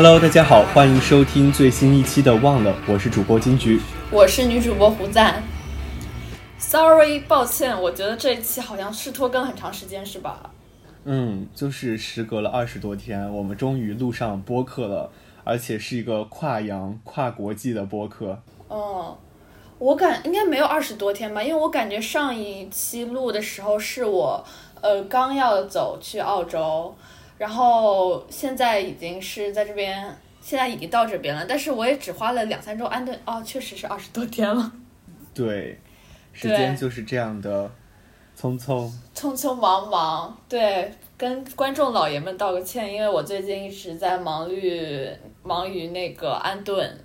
Hello，大家好，欢迎收听最新一期的《忘了》，我是主播金菊，我是女主播胡赞。Sorry，抱歉，我觉得这一期好像是拖更很长时间，是吧？嗯，就是时隔了二十多天，我们终于录上播客了，而且是一个跨洋、跨国际的播客。哦，我感应该没有二十多天吧，因为我感觉上一期录的时候是我呃刚要走去澳洲，然后现在已经是在这边，现在已经到这边了，但是我也只花了两三周安顿，哦，确实是二十多天了。对，时间就是这样的匆匆。匆匆忙忙，对，跟观众老爷们道个歉，因为我最近一直在忙于忙于那个安顿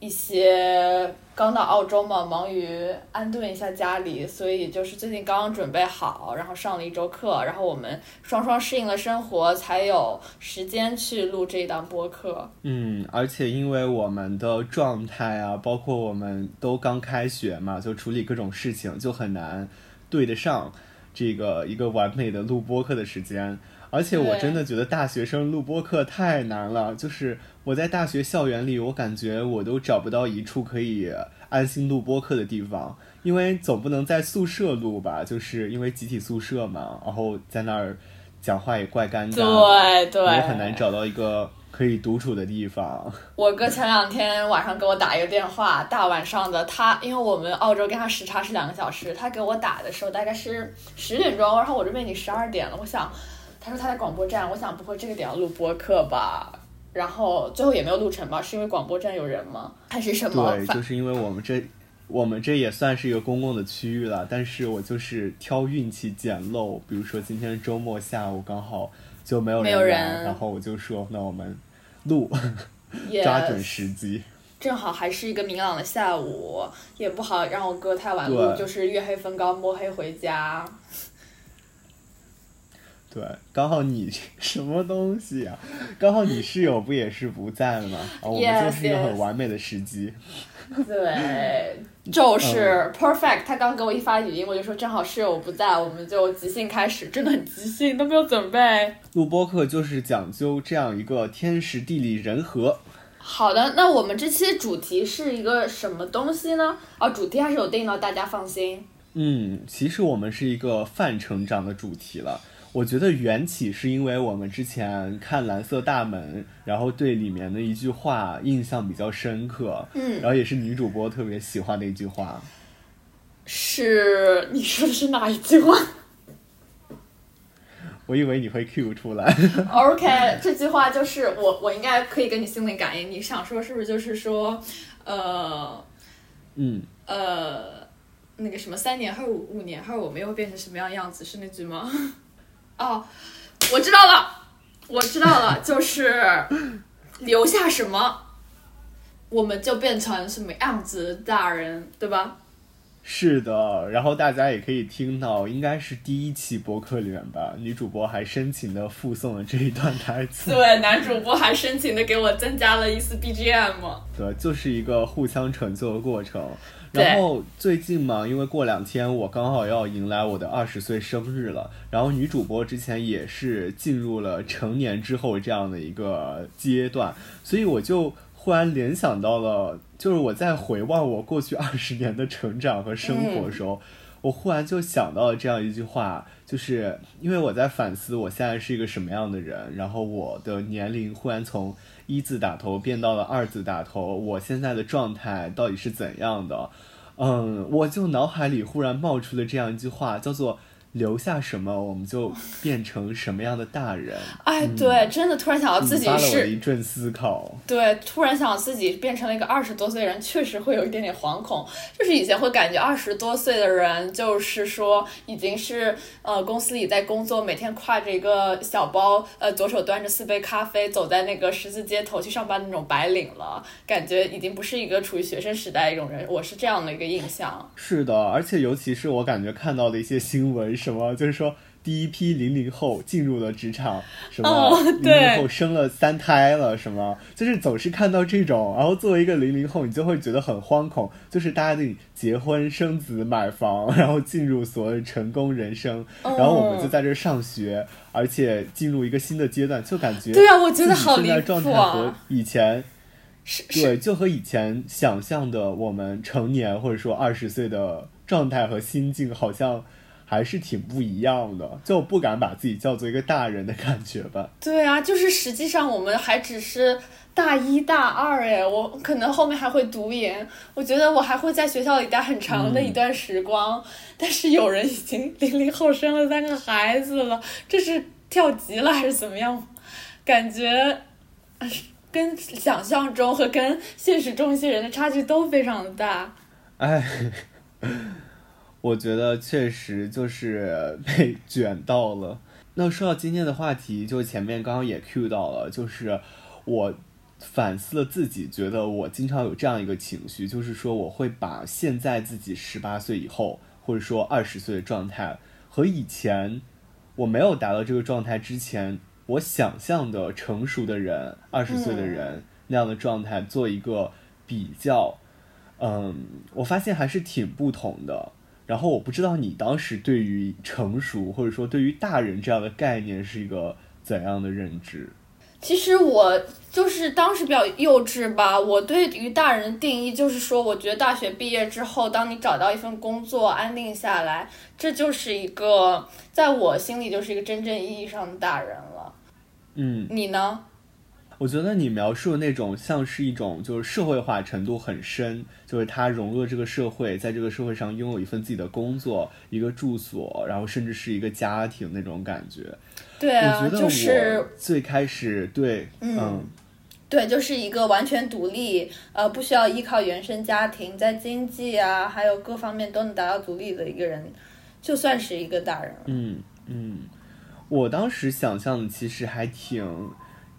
一些刚到澳洲嘛，忙于安顿一下家里，所以就是最近刚刚准备好，然后上了一周课，然后我们双双适应了生活，才有时间去录这一档播客。嗯，而且因为我们的状态啊，包括我们都刚开学嘛，就处理各种事情就很难对得上这个一个完美的录播课的时间。而且我真的觉得大学生录播课太难了，就是我在大学校园里，我感觉我都找不到一处可以安心录播课的地方，因为总不能在宿舍录吧，就是因为集体宿舍嘛，然后在那儿讲话也怪尴尬，对对，也很难找到一个可以独处的地方。我哥前两天晚上给我打一个电话，大晚上的，他因为我们澳洲跟他时差是两个小时，他给我打的时候大概是十点钟，然后我这边已经十二点了，我想，他说他在广播站，我想不会这个点要录播客吧？然后最后也没有录成吧？是因为广播站有人吗？还是什么？对，就是因为我们这我们这也算是一个公共的区域了，但是我就是挑运气捡漏，比如说今天周末下午刚好就没有没有人然后我就说那我们录，Yes 抓准时机。正好还是一个明朗的下午，也不好让我哥太晚录，就是月黑风高摸黑回家。对，刚好你什么东西啊？刚好你室友不也是不在吗？啊，我们就是一个很完美的时机。对，就是、perfect。他刚给我一发语音，我就说正好室友不在，我们就即兴开始，真的很即兴，都没有准备。录播课就是讲究这样一个天时地利人和。好的，那我们这期主题是一个什么东西呢？哦，主题还是有定的，大家放心。嗯，其实我们是一个泛成长的主题了。我觉得缘起是因为我们之前看《蓝色大门》，然后对里面的一句话印象比较深刻，嗯然后也是女主播特别喜欢的一句话。是你说的是哪一句话 我以为你会 Q 出来。？OK，这句话就是我，我应该可以跟你心灵感应。你想说是不是就是说，呃嗯，呃，那个什么三年后、五年后我们又会变成什么样样子？是那句吗？哦，我知道了，我知道了，就是留下什么，我们就变成什么样子大人，对吧？是的。然后大家也可以听到，应该是第一期播客里面吧，女主播还深情的附送了这一段台词。对，男主播还深情的给我增加了一丝 BGM。对，就是一个互相成就的过程。对然后最近嘛，因为过两天我刚好要迎来我的二十岁生日了，然后女主播之前也是进入了成年之后这样的一个阶段，所以我就忽然联想到了，就是我在回望我过去 二十年的成长和生活的时候。我忽然就想到了这样一句话，就是因为我在反思我现在是一个什么样的人，然后我的年龄忽然从一字打头变到了二字打头，我现在的状态到底是怎样的？嗯，我就脑海里忽然冒出了这样一句话，叫做“留下什么，我们就变成什么样的大人”。哎，对，真的突然想到自己是一阵思考。对，突然想到自己变成了一个二十多岁的人，确实会有一点点惶恐。就是以前会感觉二十多岁的人，就是说已经是呃公司里在工作，每天挎着一个小包，呃左手端着四杯咖啡，走在那个十字街头去上班的那种白领了，感觉已经不是一个处于学生时代的一种人。我是这样的一个印象。是的，而且尤其是我感觉看到的一些新闻，什么就是说第一批零零后进入了职场，什么哦零零后生了三胎了，什么就是总是看到这种，然后作为一个零零后，你就会觉得很惶恐，就是大家得结婚、生子、买房，然后进入所谓成功人生，然后我们就在这上学，而且进入一个新的阶段，就感觉对啊，我觉得好离现在状谱态和啊！以前。是是，对，就和以前想象的我们成年或者说二十岁的状态和心境，好像还是挺不一样的，就不敢把自己叫做一个大人的感觉吧。对啊，就是实际上我们还只是大一大二哎，我可能后面还会读研，我觉得我还会在学校里待很长的一段时光。但是有人已经零零后生了三个孩子了，这是跳级了还是怎么样？感觉。呃跟想象中和跟现实中一些人的差距都非常的大。哎，我觉得确实就是被 卷到了。那说到今天的话题，就前面刚刚也 Q 到了，就是我反思了自己，觉得我经常有这样一个情绪，就是说我会把现在自己十八岁以后，或者说二十岁的状态，和以前我没有达到这个状态之前，我想象的成熟的人，二十岁的人、那样的状态做一个比较。嗯，我发现还是挺不同的。然后我不知道你当时对于成熟或者说对于大人这样的概念是一个怎样的认知？其实我就是当时比较幼稚吧，我对于大人的定义就是说，我觉得大学毕业之后，当你找到一份工作安定下来，这就是一个在我心里就是一个真正意义上的大人了。嗯，你呢？我觉得你描述的那种像是一种就是社会化程度很深，就是他融入了这个社会，在这个社会上拥有一份自己的工作、一个住所，然后甚至是一个家庭那种感觉。对啊，我觉得就是我最开始对，嗯嗯对，就是一个完全独立，呃，不需要依靠原生家庭，在经济啊，还有各方面都能达到独立的一个人，就算是一个大人了。嗯嗯，我当时想象的其实还挺，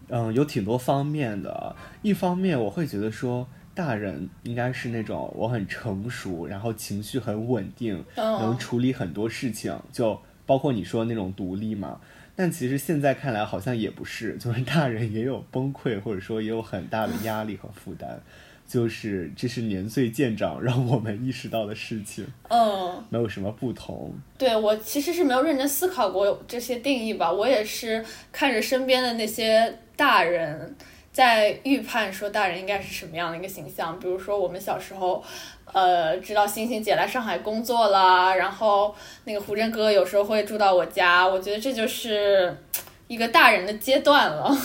嗯，有挺多方面的。一方面我会觉得说，大人应该是那种我很成熟，然后情绪很稳定，能嗯，处理很多事情，就包括你说那种独立嘛。但其实现在看来好像也不是，就是 大人也有崩溃，或者说也有很大的压力和负担，就是这是年岁渐长让我们意识到的事情，嗯。没有什么不同。对我其实是没有认真思考过这些定义吧，我也是看着身边的那些大人，在预判说大人应该是什么样的一个形象。比如说我们小时候，呃，知道星星姐来上海工作啦，然后那个胡真哥有时候会住到我家，我觉得这就是一个大人的阶段了，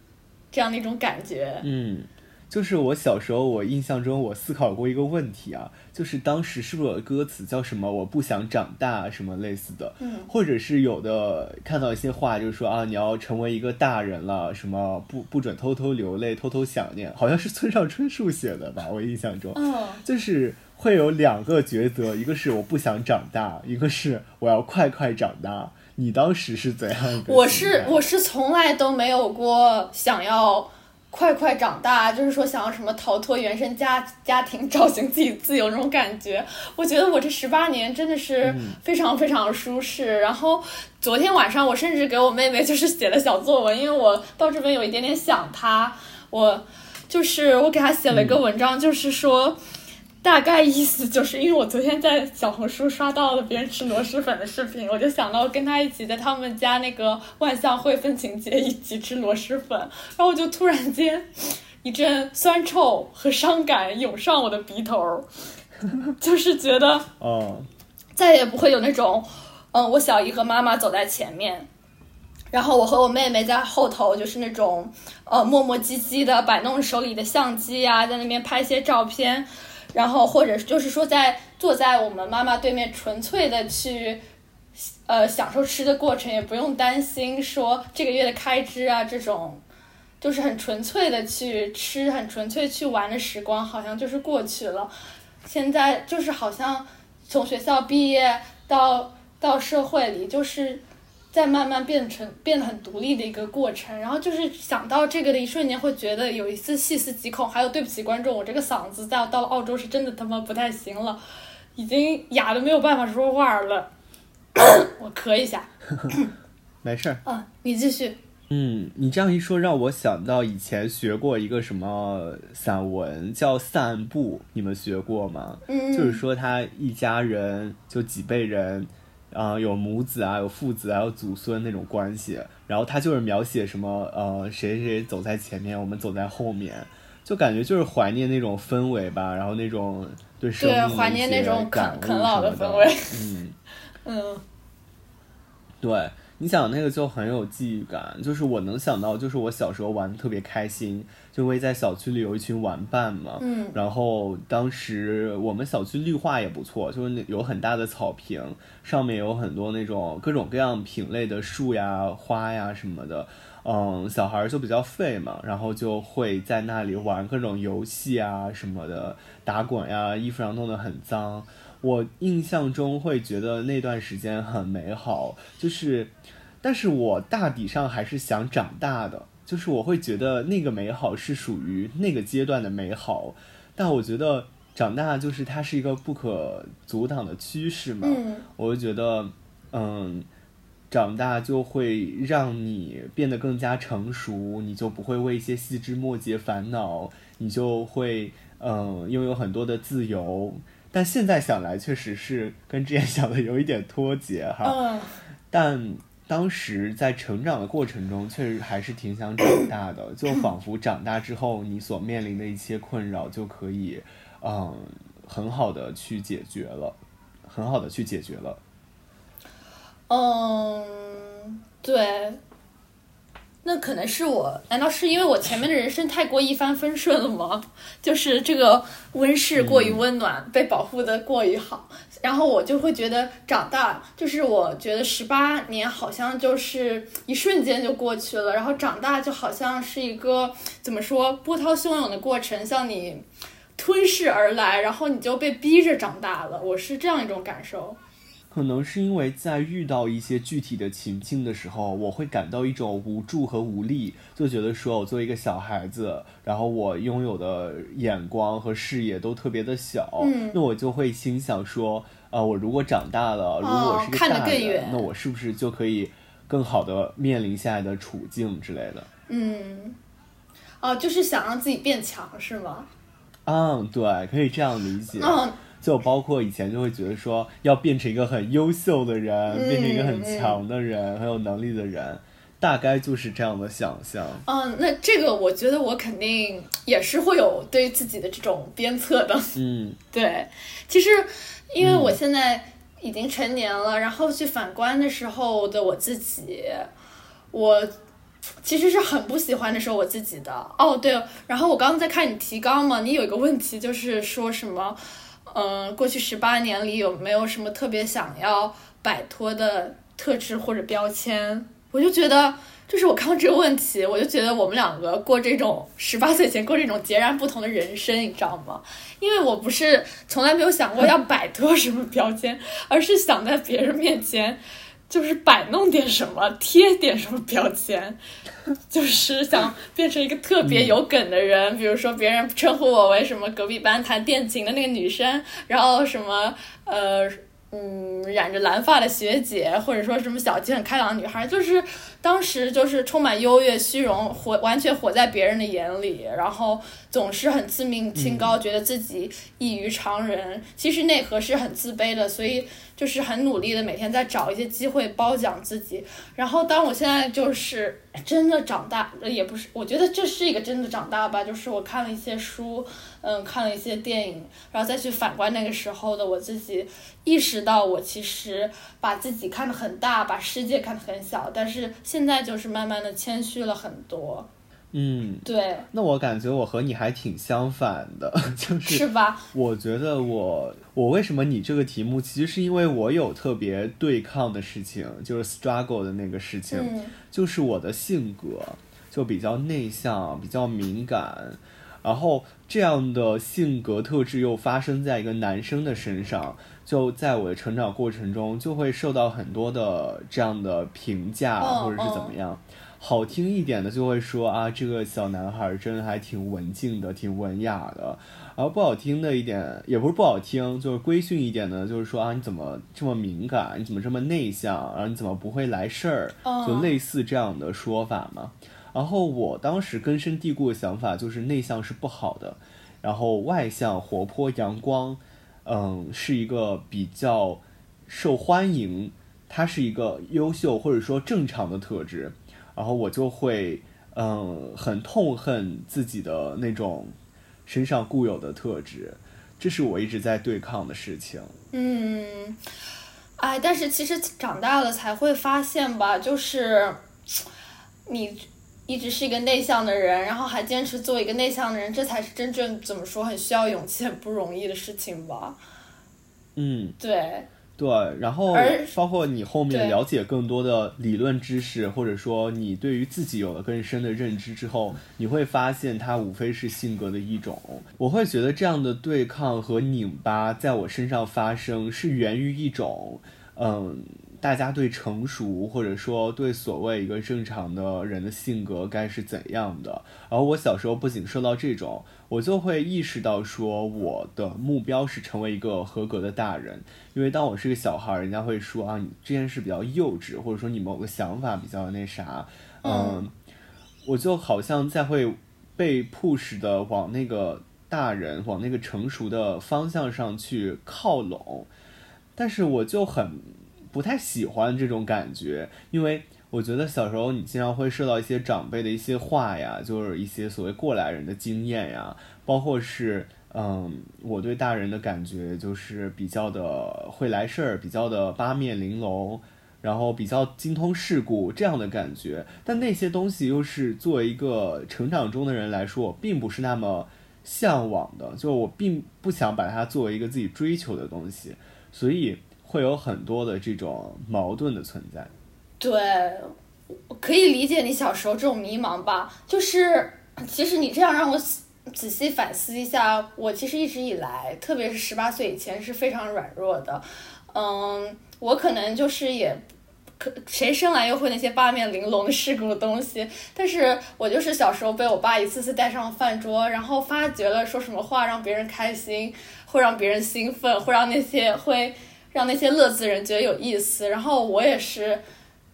这样的一种感觉。嗯，就是我小时候，我印象中我思考过一个问题啊，就是当时是不是有歌词叫什么“我不想长大”什么类似的，嗯。或者是有的看到一些话，就是说啊，你要成为一个大人了，什么不不准偷偷流泪、偷偷想念，好像是村上春树写的吧，我印象中，嗯，就是会有两个抉择，一个是我不想长大，一个是我要快快长大。你当时是怎样我是我是从来都没有过想要快快长大，就是说想要什么逃脱原生家家庭，找寻自己自由那种感觉。我觉得我这十八年真的是嗯非常非常舒适。然后昨天晚上我甚至给我妹妹就是写了小作文，因为我到这边有一点点想她，我就是我给她写了一个文章，就是说。大概意思就是因为我昨天在小红书刷到了别人吃螺蛳粉的视频，我就想到跟他一起在他们家那个万象汇风情街一起吃螺蛳粉，然后我就突然间一阵酸臭和伤感涌上我的鼻头儿，就是觉得哦，再也不会有那种，嗯，我小姨和妈妈走在前面，然后我和我妹妹在后头，就是那种呃磨磨唧唧的摆弄手里的相机啊，在那边拍一些照片，然后或者就是说在坐在我们妈妈对面，纯粹的去。呃，享受吃的过程，也不用担心说这个月的开支啊，这种就是很纯粹的去吃，很纯粹去玩的时光，好像就是过去了。现在就是好像从学校毕业到到社会里，就是在慢慢变成变得很独立的一个过程。然后就是想到这个的一瞬间，会觉得有一丝细思极恐。还有对不起观众，我这个嗓子在到了澳洲是真的他妈不太行了，已经哑的没有办法说话了。我咳一下。没事儿。啊，你继续。嗯，你这样一说，让我想到以前学过一个什么散文，叫《散步》，你们学过吗？嗯，就是说他一家人就几辈人，啊、有母子啊，有父子，啊有祖孙那种关系。然后他就是描写什么呃谁谁谁走在前面，我们走在后面，就感觉就是怀念那种氛围吧，然后那种对生命的那种感悟啃啃老的氛围嗯。嗯对，你想那个就很有记忆感，就是我能想到，就是我小时候玩的特别开心，就会在小区里有一群玩伴嘛，嗯然后当时我们小区绿化也不错，就是那有很大的草坪，上面有很多那种各种各样品类的树呀、花呀什么的。嗯，小孩儿就比较废嘛，然后就会在那里玩各种游戏啊什么的，打滚呀，衣服上弄得很脏。我印象中会觉得那段时间很美好，就是，但是我大抵上还是想长大的，就是我会觉得那个美好是属于那个阶段的美好，但我觉得长大就是它是一个不可阻挡的趋势嘛，嗯我就觉得，嗯，长大就会让你变得更加成熟，你就不会为一些细枝末节烦恼，你就会嗯拥有很多的自由。但现在想来，确实是跟之前想的有一点脱节哈。嗯但当时在成长的过程中，确实还是挺想长大的，就仿佛长大之后，你所面临的一些困扰就可以，嗯，很好的去解决了，很好的去解决了。嗯，对。那可能是我，难道是因为我前面的人生太过一帆风顺了吗？就是这个温室过于温暖，被保护的过于好，然后我就会觉得长大，就是我觉得十八年好像就是一瞬间就过去了，然后长大就好像是一个怎么说波涛汹涌的过程，向你吞噬而来，然后你就被逼着长大了，我是这样一种感受。可能是因为在遇到一些具体的情境的时候，我会感到一种无助和无力，就觉得说我作为一个小孩子，然后我拥有的眼光和视野都特别的小，嗯那我就会心想说，呃，我如果长大了，如果我是个看得大人，更远那我是不是就可以更好的面临现在的处境之类的？嗯，哦，就是想让自己变强是吗？嗯，对，可以这样理解。嗯就包括以前就会觉得说要变成一个很优秀的人，嗯变成一个很强的人，很有能力的人，大概就是这样的想象。嗯，那这个我觉得我肯定也是会有对自己的这种鞭策的。嗯 对，其实因为我现在已经成年了，然后去反观的时候的我自己，我其实是很不喜欢的时候我自己的。哦，对，然后我刚刚在看你提纲嘛，你有一个问题就是说什么，嗯、过去十八年里有没有什么特别想要摆脱的特质或者标签？我就觉得。就是我看到这个问题，我就觉得我们两个过这种十八岁前过这种截然不同的人生，你知道吗？因为我不是从来没有想过要摆脱什么标签，而是想在别人面前就是摆弄点什么，贴点什么标签，就是想变成一个特别有梗的人。比如说，别人称呼我为什么隔壁班弹电琴的那个女生，然后什么呃。嗯，染着蓝发的学姐，或者说什么小气很开朗的女孩，就是当时就是充满优越、虚荣，活完全活在别人的眼里，然后总是很自命清高，觉得自己异于常人。其实内核是很自卑的，所以就是很努力的每天在找一些机会褒奖自己。然后当我现在就是真的长大，呃也不是，我觉得这是一个真的长大吧，就是我看了一些书，嗯，看了一些电影，然后再去反观那个时候的我自己，意识到我其实把自己看得很大，把世界看得很小，但是现在就是慢慢的谦虚了很多。嗯，对，那我感觉我和你还挺相反的，就是是吧？我觉得我我为什么你这个题目，其实是因为我有特别对抗的事情，就是 struggle 的那个事情，嗯就是我的性格就比较内向，比较敏感，然后这样的性格特质又发生在一个男生的身上，就在我的成长过程中就会受到很多的这样的评价嗯或者是怎么样。好听一点的就会说啊，这个小男孩真的还挺文静的，挺文雅的。然后不好听的一点，也不是不好听，就是规训一点的，就是说啊，你怎么这么敏感？你怎么这么内向？然后你怎么不会来事儿？就类似这样的说法嘛。然后我当时根深蒂固的想法就是内向是不好的，然后外向、活泼、阳光，嗯，是一个比较受欢迎，它是一个优秀或者说正常的特质。然后我就会嗯很痛恨自己的那种身上固有的特质，这是我一直在对抗的事情。嗯，哎，但是其实长大了才会发现吧，就是你。一直是一个内向的人，然后还坚持做一个内向的人，这才是真正怎么说很需要勇气、很不容易的事情吧。嗯，对，对，然后包括你后面了解更多的理论知识，或者说你对于自己有了更深的认知之后，你会发现它无非是性格的一种。我会觉得这样的对抗和拧巴在我身上发生，是源于一种，嗯。大家对成熟，或者说对所谓一个正常的人的性格该是怎样的？然后我小时候不仅受到这种，我就会意识到说，我的目标是成为一个合格的大人。因为当我是个小孩，人家会说啊，你这件事比较幼稚，或者说你某个想法比较那啥，嗯，我就好像在会被 push 的往那个大人、往那个成熟的方向上去靠拢，但是我就很。不太喜欢这种感觉，因为我觉得小时候你经常会受到一些长辈的一些话呀，就是一些所谓过来人的经验呀，包括是，嗯，我对大人的感觉就是比较的会来事儿，比较的八面玲珑，然后比较精通世故这样的感觉。但那些东西又是作为一个成长中的人来说，我并不是那么向往的，就我并不想把它作为一个自己追求的东西，所以。会有很多的这种矛盾的存在，对，可以理解你小时候这种迷茫吧。就是其实你这样让我仔细反思一下，我其实一直以来，特别是十八岁以前是非常软弱的。嗯，我可能就是也可谁生来又会那些八面玲珑的世故的东西，但是我就是小时候被我爸一次次带上饭桌，然后发觉了说什么话让别人开心，会让别人兴奋，会让那些会。让那些乐子人觉得有意思，然后我也是，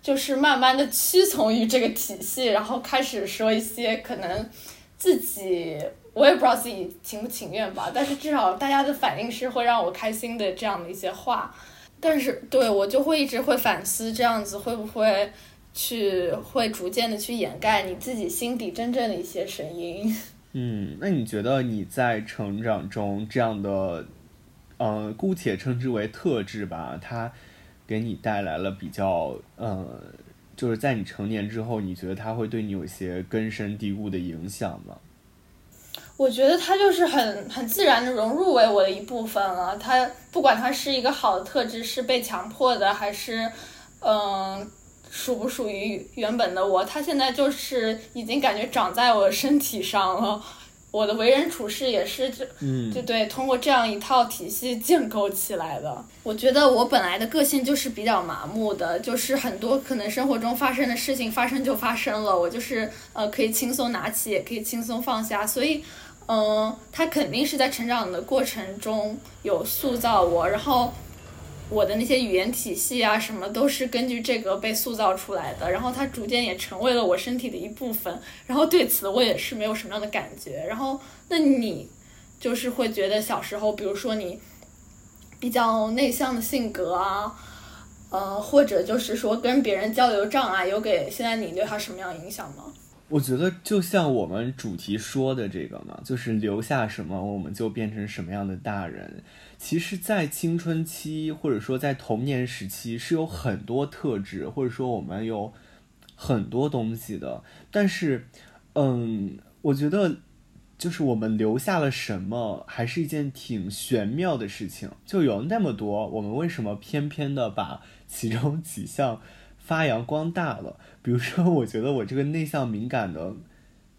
就是慢慢的屈从于这个体系，然后开始说一些可能自己我也不知道自己情不情愿吧，但是至少大家的反应是会让我开心的这样的一些话，但是对我就会一直会反思这样子会不会去会逐渐的去掩盖你自己心底真正的一些声音。嗯，那你觉得你在成长中这样的？嗯，姑且称之为特质吧，它给你带来了比较，呃，就是在你成年之后，你觉得它会对你有些根深蒂固的影响吗？我觉得它就是很很自然的融入为我的一部分了。它不管它是一个好的特质，是被强迫的，还是嗯属不属于原本的我，它现在就是已经感觉长在我身体上了。我的为人处事也是这，就对，通过这样一套体系建构起来的。我觉得我本来的个性就是比较麻木的，就是很多可能生活中发生的事情发生就发生了，我就是呃可以轻松拿起，也可以轻松放下。所以，嗯，他肯定是在成长的过程中有塑造我，然后。我的那些语言体系啊，什么都是根据这个被塑造出来的，然后它逐渐也成为了我身体的一部分，然后对此我也是没有什么样的感觉。然后，那你就是会觉得小时候，比如说你比较内向的性格啊，呃，或者就是说跟别人交流障碍，有给现在你留下什么样影响吗？我觉得就像我们主题说的这个嘛，就是留下什么，我们就变成什么样的大人。其实，在青春期或者说在童年时期，是有很多特质，或者说我们有很多东西的。但是，嗯，我觉得就是我们留下了什么，还是一件挺玄妙的事情。就有那么多，我们为什么偏偏的把其中几项发扬光大了？比如说，我觉得我这个内向敏感的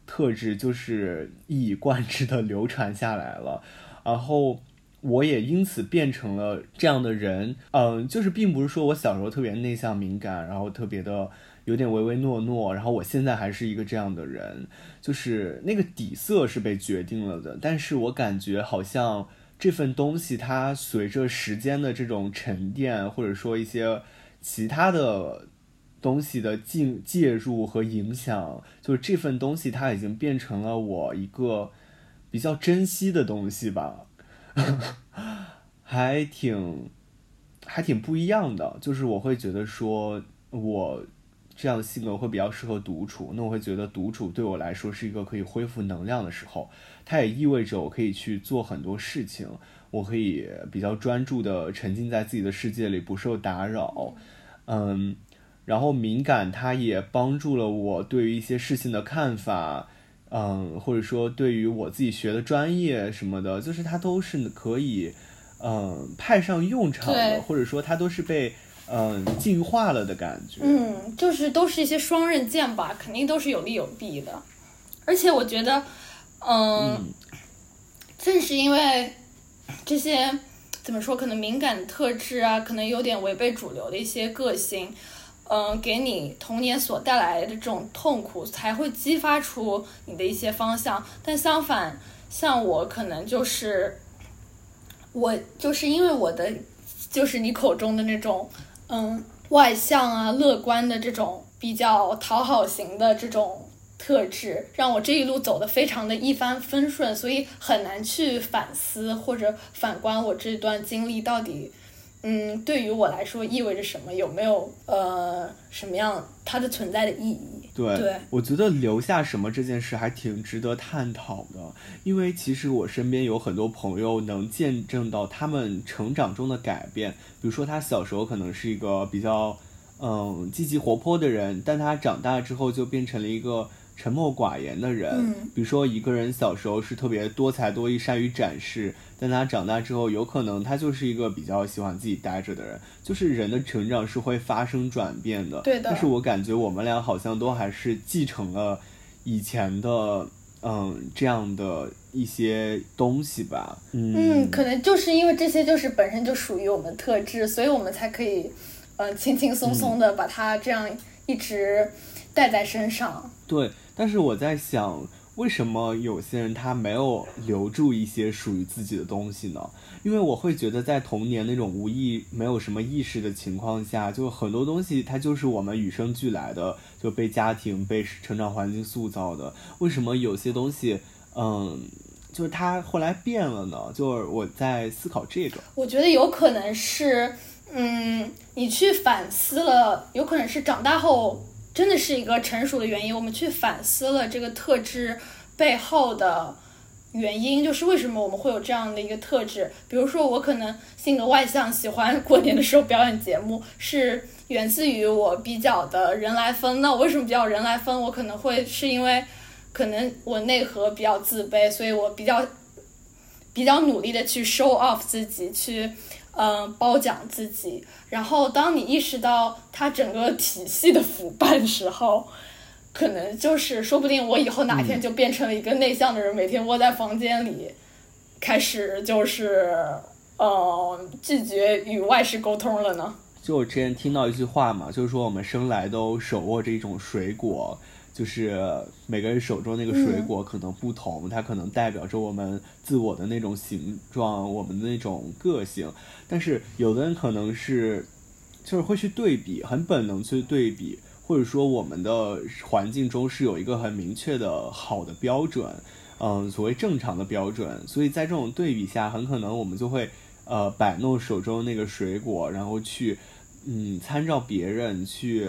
特质，就是一以贯之的流传下来了，然后。我也因此变成了这样的人，嗯，就是并不是说我小时候特别内向敏感，然后特别的有点唯唯诺诺，然后我现在还是一个这样的人，就是那个底色是被决定了的，但是我感觉好像这份东西它随着时间的这种沉淀，或者说一些其他的东西的进介入和影响，就是这份东西它已经变成了我一个比较珍惜的东西吧，还挺。还挺不一样的，就是我会觉得说，我这样的性格会比较适合独处。那我会觉得独处对我来说是一个可以恢复能量的时候，它也意味着我可以去做很多事情，我可以比较专注的沉浸在自己的世界里，不受打扰。嗯，然后敏感，它也帮助了我对于一些事情的看法，嗯，或者说对于我自己学的专业什么的，就是它都是可以。嗯，派上用场的，或者说它都是被嗯进化了的感觉。嗯，就是都是一些双刃剑吧，肯定都是有利有弊的。而且我觉得，嗯，正是因为这些怎么说，可能敏感特质啊，可能有点违背主流的一些个性，嗯，给你童年所带来的这种痛苦，才会激发出你的一些方向。但相反，像我可能就是。我就是因为我的，就是你口中的那种，嗯，外向啊、乐观的这种比较讨好型的这种特质，让我这一路走的非常的一帆风顺，所以很难去反思或者反观我这段经历到底。嗯，对于我来说意味着什么？有没有呃什么样它的存在的意义？对，我觉得留下什么这件事还挺值得探讨的，因为其实我身边有很多朋友能见证到他们成长中的改变。比如说他小时候可能是一个比较嗯积极活泼的人，但他长大之后就变成了一个。沉默寡言的人，比如说一个人小时候是特别多才多艺、善于展示，但他长大之后，有可能他就是一个比较喜欢自己待着的人。就是人的成长是会发生转变的，对的。但是我感觉我们俩好像都还是继承了以前的，嗯，这样的一些东西吧。嗯，可能就是因为这些就是本身就属于我们特质，所以我们才可以，嗯，轻轻松松的把它这样一直带在身上。对。但是我在想，为什么有些人他没有留住一些属于自己的东西呢？因为我会觉得，在童年那种无意、没有什么意识的情况下，就很多东西它就是我们与生俱来的，就被家庭、被成长环境塑造的。为什么有些东西，嗯，就是它后来变了呢？就是我在思考这个。我觉得有可能是，嗯，你去反思了，有可能是长大后。真的是一个成熟的原因，我们去反思了这个特质背后的原因，就是为什么我们会有这样的一个特质。比如说，我可能性格外向，喜欢过年的时候表演节目，是源自于我比较的人来疯。那我为什么比较人来疯？我可能会是因为，可能我内核比较自卑，所以我比较比较努力的去 show off 自己，去。嗯，褒奖自己。然后，当你意识到他整个体系的腐败时候，可能就是说不定我以后哪天就变成了一个内向的人，每天窝在房间里，开始就是呃拒绝与外事沟通了呢。就我之前听到一句话嘛，就是说我们生来都手握着一种水果。就是每个人手中那个水果可能不同，它可能代表着我们自我的那种形状，我们的那种个性。但是有的人可能是，就是会去对比，很本能去对比，或者说我们的环境中是有一个很明确的好的标准，嗯，所谓正常的标准。所以在这种对比下，很可能我们就会呃摆弄手中那个水果，然后去。嗯，参照别人去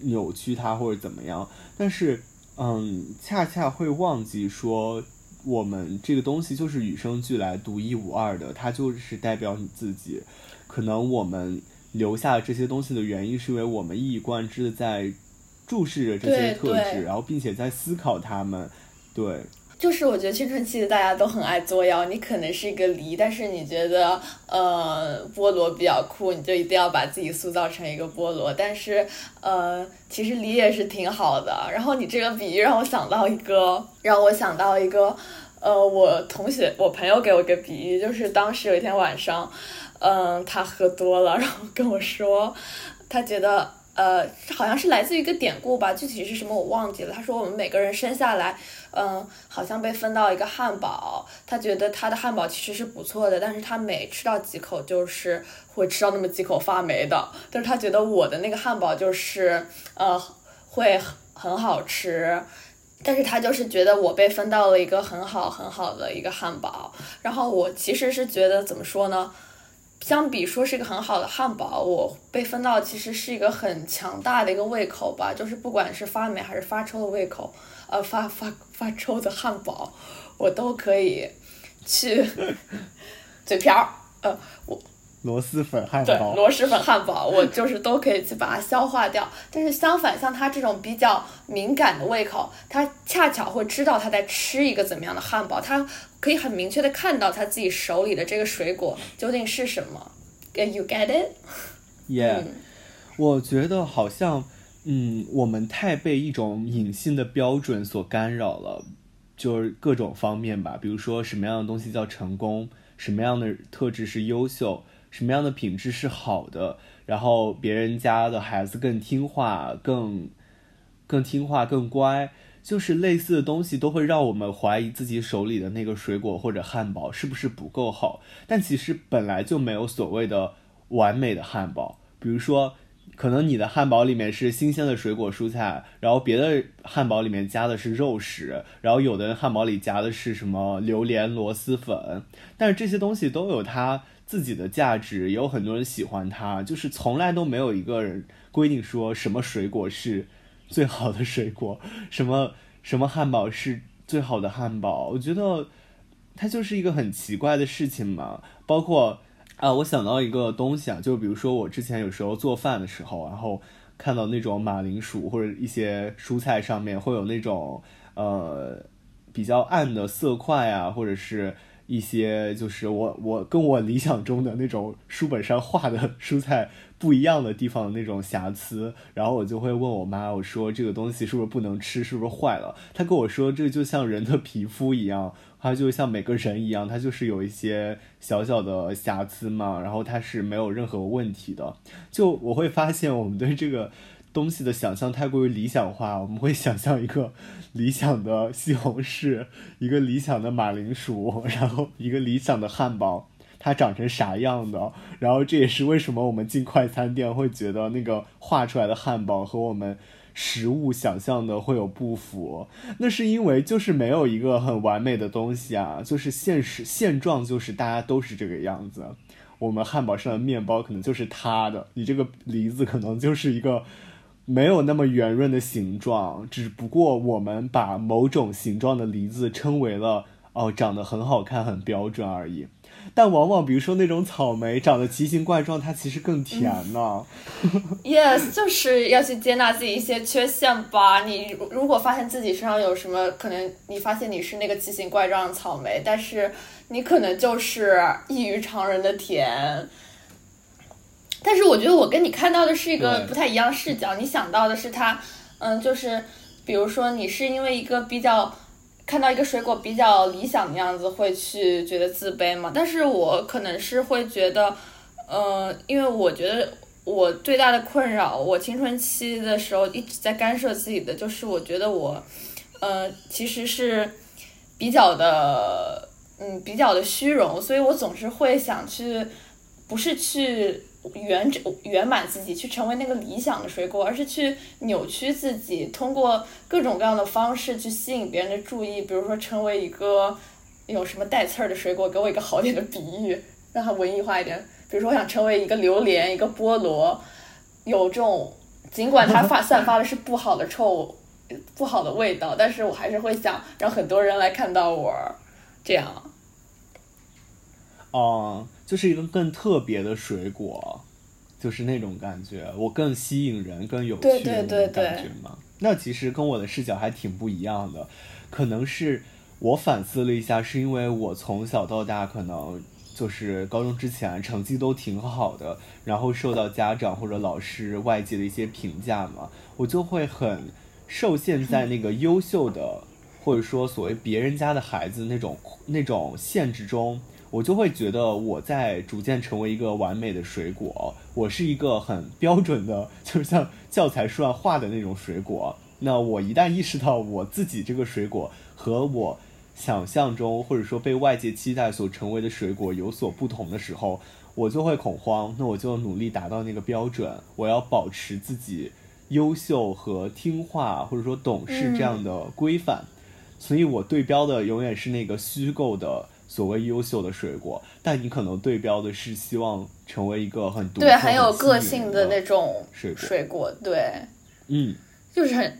扭曲它或者怎么样，但是，嗯，恰恰会忘记说，我们这个东西就是与生俱来、独一无二的，它就是代表你自己。可能我们留下这些东西的原因，是因为我们一以贯之的在注视着这些特质，然后并且在思考它们，对。就是我觉得青春期的大家都很爱作妖，你可能是一个梨，但是你觉得呃菠萝比较酷，你就一定要把自己塑造成一个菠萝。但是呃其实梨也是挺好的。然后你这个比喻让我想到一个，让我想到一个呃我同学我朋友给我一个比喻，就是当时有一天晚上，嗯他喝多了，然后跟我说他觉得。呃，好像是来自于一个典故吧，具体是什么我忘记了。他说我们每个人生下来，嗯，好像被分到一个汉堡，他觉得他的汉堡其实是不错的，但是他每吃到几口就是会吃到那么几口发霉的。但是他觉得我的那个汉堡就是呃会很好吃，但是他就是觉得我被分到了一个很好很好的一个汉堡。然后我其实是觉得怎么说呢？相比说是一个很好的汉堡，我被分到其实是一个很强大的一个胃口吧，就是不管是发霉还是发臭的胃口，呃发发发臭的汉堡，我都可以去嘴瓢儿，呃我。螺蛳粉汉对堡，螺蛳粉汉堡，我就是都可以去把它消化掉。但是相反，像他这种比较敏感的胃口，他恰巧会知道他在吃一个怎么样的汉堡，他可以很明确的看到他自己手里的这个水果究竟是什么。Get you get it? Yeah，我觉得好像，嗯，我们太被一种隐性的标准所干扰了，就是各种方面吧，比如说什么样的东西叫成功，什么样的特质是优秀，什么样的品质是好的，然后别人家的孩子更听话，更更听话，更乖。就是类似的东西都会让我们怀疑自己手里的那个水果或者汉堡是不是不够好，但其实本来就没有所谓的完美的汉堡。比如说，可能你的汉堡里面是新鲜的水果蔬菜，然后别的汉堡里面加的是肉食，然后有的人汉堡里加的是什么榴莲螺蛳粉，但是这些东西都有它自己的价值，也有很多人喜欢它，就是从来都没有一个人规定说什么水果是最好的水果，什么 什么汉堡是最好的汉堡，我觉得它就是一个很奇怪的事情嘛。包括啊，我想到一个东西啊，就比如说我之前有时候做饭的时候，然后看到那种马铃薯或者一些蔬菜上面会有那种呃比较暗的色块啊，或者是。一些就是我我跟我理想中的那种书本上画的 蔬菜不一样的地方的那种瑕疵，然后我就会问我妈，我说这个东西是不是不能吃，是不是坏了？她跟我说这就像人的皮肤一样，它就像每个人一样，它就是有一些小小的瑕疵嘛，然后它是没有任何问题的。就我会发现我们对这个东西的想象太过于理想化，我们会想象一个理想的西红柿，一个理想的马铃薯，然后一个理想的汉堡。它长成啥样的？然后这也是为什么我们进快餐店会觉得那个画出来的汉堡和我们食物想象的会有不符。那是因为就是没有一个很完美的东西啊，就是现实现状就是大家都是这个样子。我们汉堡上的面包可能就是塌的，你这个梨子可能就是一个没有那么圆润的形状，只不过我们把某种形状的梨子称为了哦长得很好看、很标准而已。但往往比如说那种草莓长得奇形怪状，它其实更甜呢。Yes，就是要去接纳自己一些缺陷吧。你如果发现自己身上有什么，可能你发现你是那个奇形怪状的草莓，但是你可能就是异于常人的甜。但是我觉得我跟你看到的是一个不太一样视角，你想到的是他，嗯，就是比如说你是因为一个比较看到一个水果比较理想的样子会去觉得自卑嘛，但是我可能是会觉得，呃，因为我觉得我最大的困扰，我青春期的时候一直在干涉自己的，就是我觉得我，呃，其实是比较的，嗯，比较的虚荣，所以我总是会想去，不是去圆圆满自己，去成为那个理想的水果，而是去扭曲自己，通过各种各样的方式去吸引别人的注意，比如说成为一个有什么带刺儿的水果，给我一个好点的比喻，让它文艺化一点。比如说，我想成为一个榴莲，一个菠萝，有这种，尽管它发 散发的是不好的臭，不好的味道，但是我还是会想让很多人来看到我，这样。哦、就是一个更特别的水果，就是那种感觉，我更吸引人、更有趣的那种感觉嘛。那其实跟我的视角还挺不一样的，可能是我反思了一下，是因为我从小到大可能就是高中之前成绩都挺好的，然后受到家长或者老师外界的一些评价嘛，我就会很受限在那个优秀的，或者说所谓别人家的孩子那种那种限制中。我就会觉得我在逐渐成为一个完美的水果，我是一个很标准的，就是像教材书上画的那种水果。那我一旦意识到我自己这个水果和我想象中或者说被外界期待所成为的水果有所不同的时候，我就会恐慌。那我就努力达到那个标准，我要保持自己优秀和听话或者说懂事这样的规范。所以我对标的永远是那个虚构的所谓优秀的水果，但你可能对标的是希望成为一个很独对很有个性的那种水果。水果对，嗯，就是很。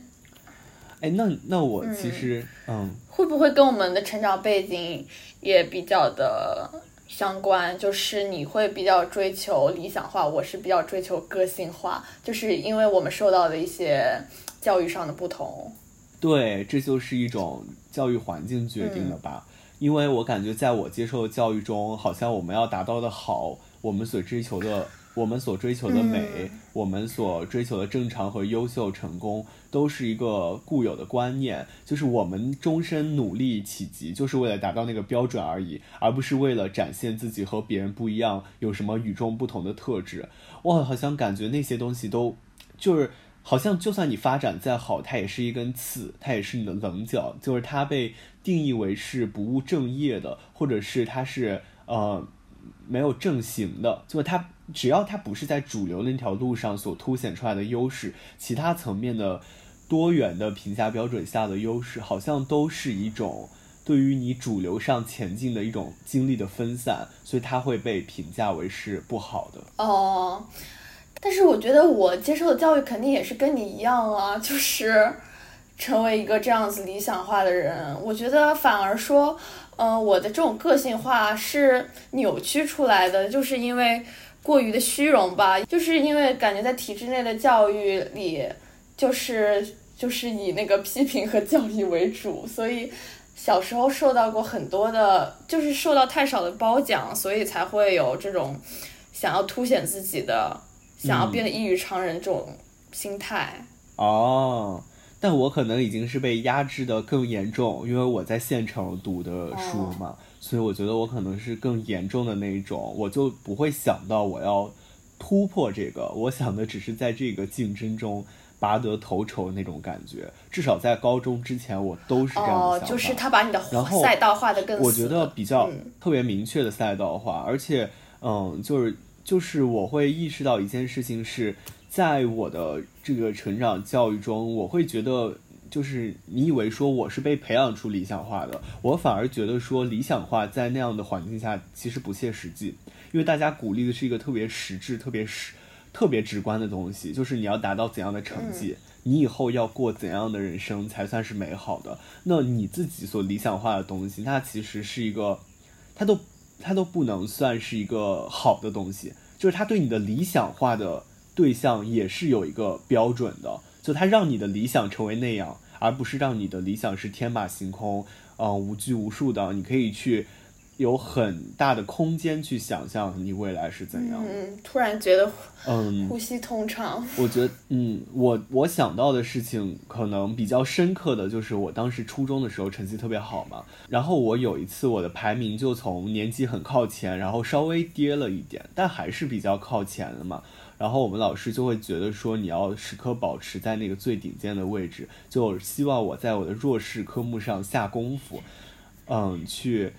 哎，那那我其实嗯，会不会跟我们的成长背景也比较的相关？就是你会比较追求理想化，我是比较追求个性化，就是因为我们受到的一些教育上的不同。对，这就是一种教育环境决定的吧。因为我感觉在我接受的教育中，好像我们要达到的好，我们所追求的。我们所追求的美，我们所追求的正常和优秀成功，都是一个固有的观念，就是我们终身努力企及，就是为了达到那个标准而已，而不是为了展现自己和别人不一样，有什么与众不同的特质。我好像感觉那些东西都，就是好像就算你发展再好，它也是一根刺，它也是你的棱角，就是它被定义为是不务正业的，或者是它是呃。没有正形的，就是它，只要它不是在主流那条路上所凸显出来的优势，其他层面的多元的评价标准下的优势，好像都是一种对于你主流上前进的一种精力的分散，所以它会被评价为是不好的。哦，但是我觉得我接受的教育肯定也是跟你一样啊，就是成为一个这样子理想化的人，我觉得反而说。嗯，我的这种个性化是扭曲出来的，就是因为过于的虚荣吧，就是因为感觉在体制内的教育里，就是就是以那个批评和教育为主，所以小时候受到过很多的，就是受到太少的褒奖，所以才会有这种想要凸显自己的，想要变得异于常人这种心态。哦。但我可能已经是被压制的更严重，因为我在县城读的书嘛，所以我觉得我可能是更严重的那一种，我就不会想到我要突破这个，我想的只是在这个竞争中拔得头筹那种感觉。至少在高中之前，我都是这样的想法。哦，就是他把你的赛道画的更我觉得比较特别明确的赛道化，而且，嗯，就是就是我会意识到一件事情是。在我的这个成长教育中，我会觉得，就是你以为说我是被培养出理想化的，我反而觉得说理想化在那样的环境下其实不切实际，因为大家鼓励的是一个特别实质、特别实、特别直观的东西，就是你要达到怎样的成绩，你以后要过怎样的人生才算是美好的。那你自己所理想化的东西，它其实是一个，它都它都不能算是一个好的东西，就是它对你的理想化的。对象也是有一个标准的，就它让你的理想成为那样，而不是让你的理想是天马行空，嗯，无拘无束的，你可以去有很大的空间去想象你未来是怎样。嗯，突然觉得，嗯，呼吸通畅。我觉得，嗯，我我想到的事情可能比较深刻的就是我当时初中的时候成绩特别好嘛，然后我有一次我的排名就从年级很靠前，然后稍微跌了一点，但还是比较靠前的嘛。然后我们老师就会觉得说，你要时刻保持在那个最顶尖的位置，就希望我在我的弱势科目上下功夫，嗯，去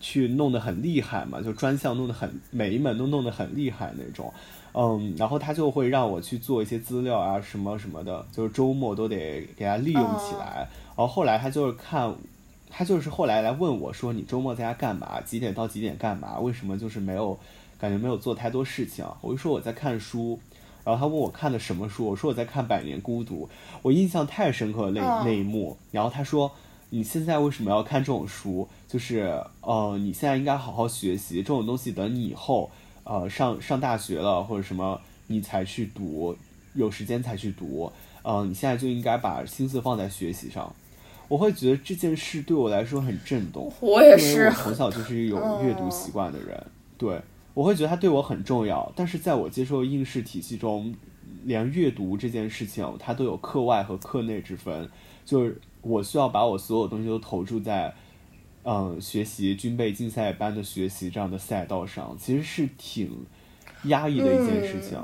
去弄得很厉害嘛，就专项弄得很每一门都弄得很厉害那种，嗯，然后他就会让我去做一些资料啊什么什么的，就是周末都得给他利用起来。然后后来他就是看，他就是后来来问我说，你周末在家干嘛？几点到几点干嘛？为什么就是没有？感觉没有做太多事情，我就说我在看书，然后他问我看的什么书，我说我在看《百年孤独》，我印象太深刻那那一幕。然后他说你现在为什么要看这种书？就是呃，你现在应该好好学习，这种东西等你以后呃上上大学了或者什么你才去读，有时间才去读。嗯，你现在就应该把心思放在学习上。我会觉得这件事对我来说很震动，我也是，我从小就是有阅读习惯的人，对。我会觉得它对我很重要，但是在我接受应试体系中，连阅读这件事情，它都有课外和课内之分。就是我需要把我所有东西都投注在，嗯学习军备竞赛班的学习这样的赛道上，其实是挺压抑的一件事情。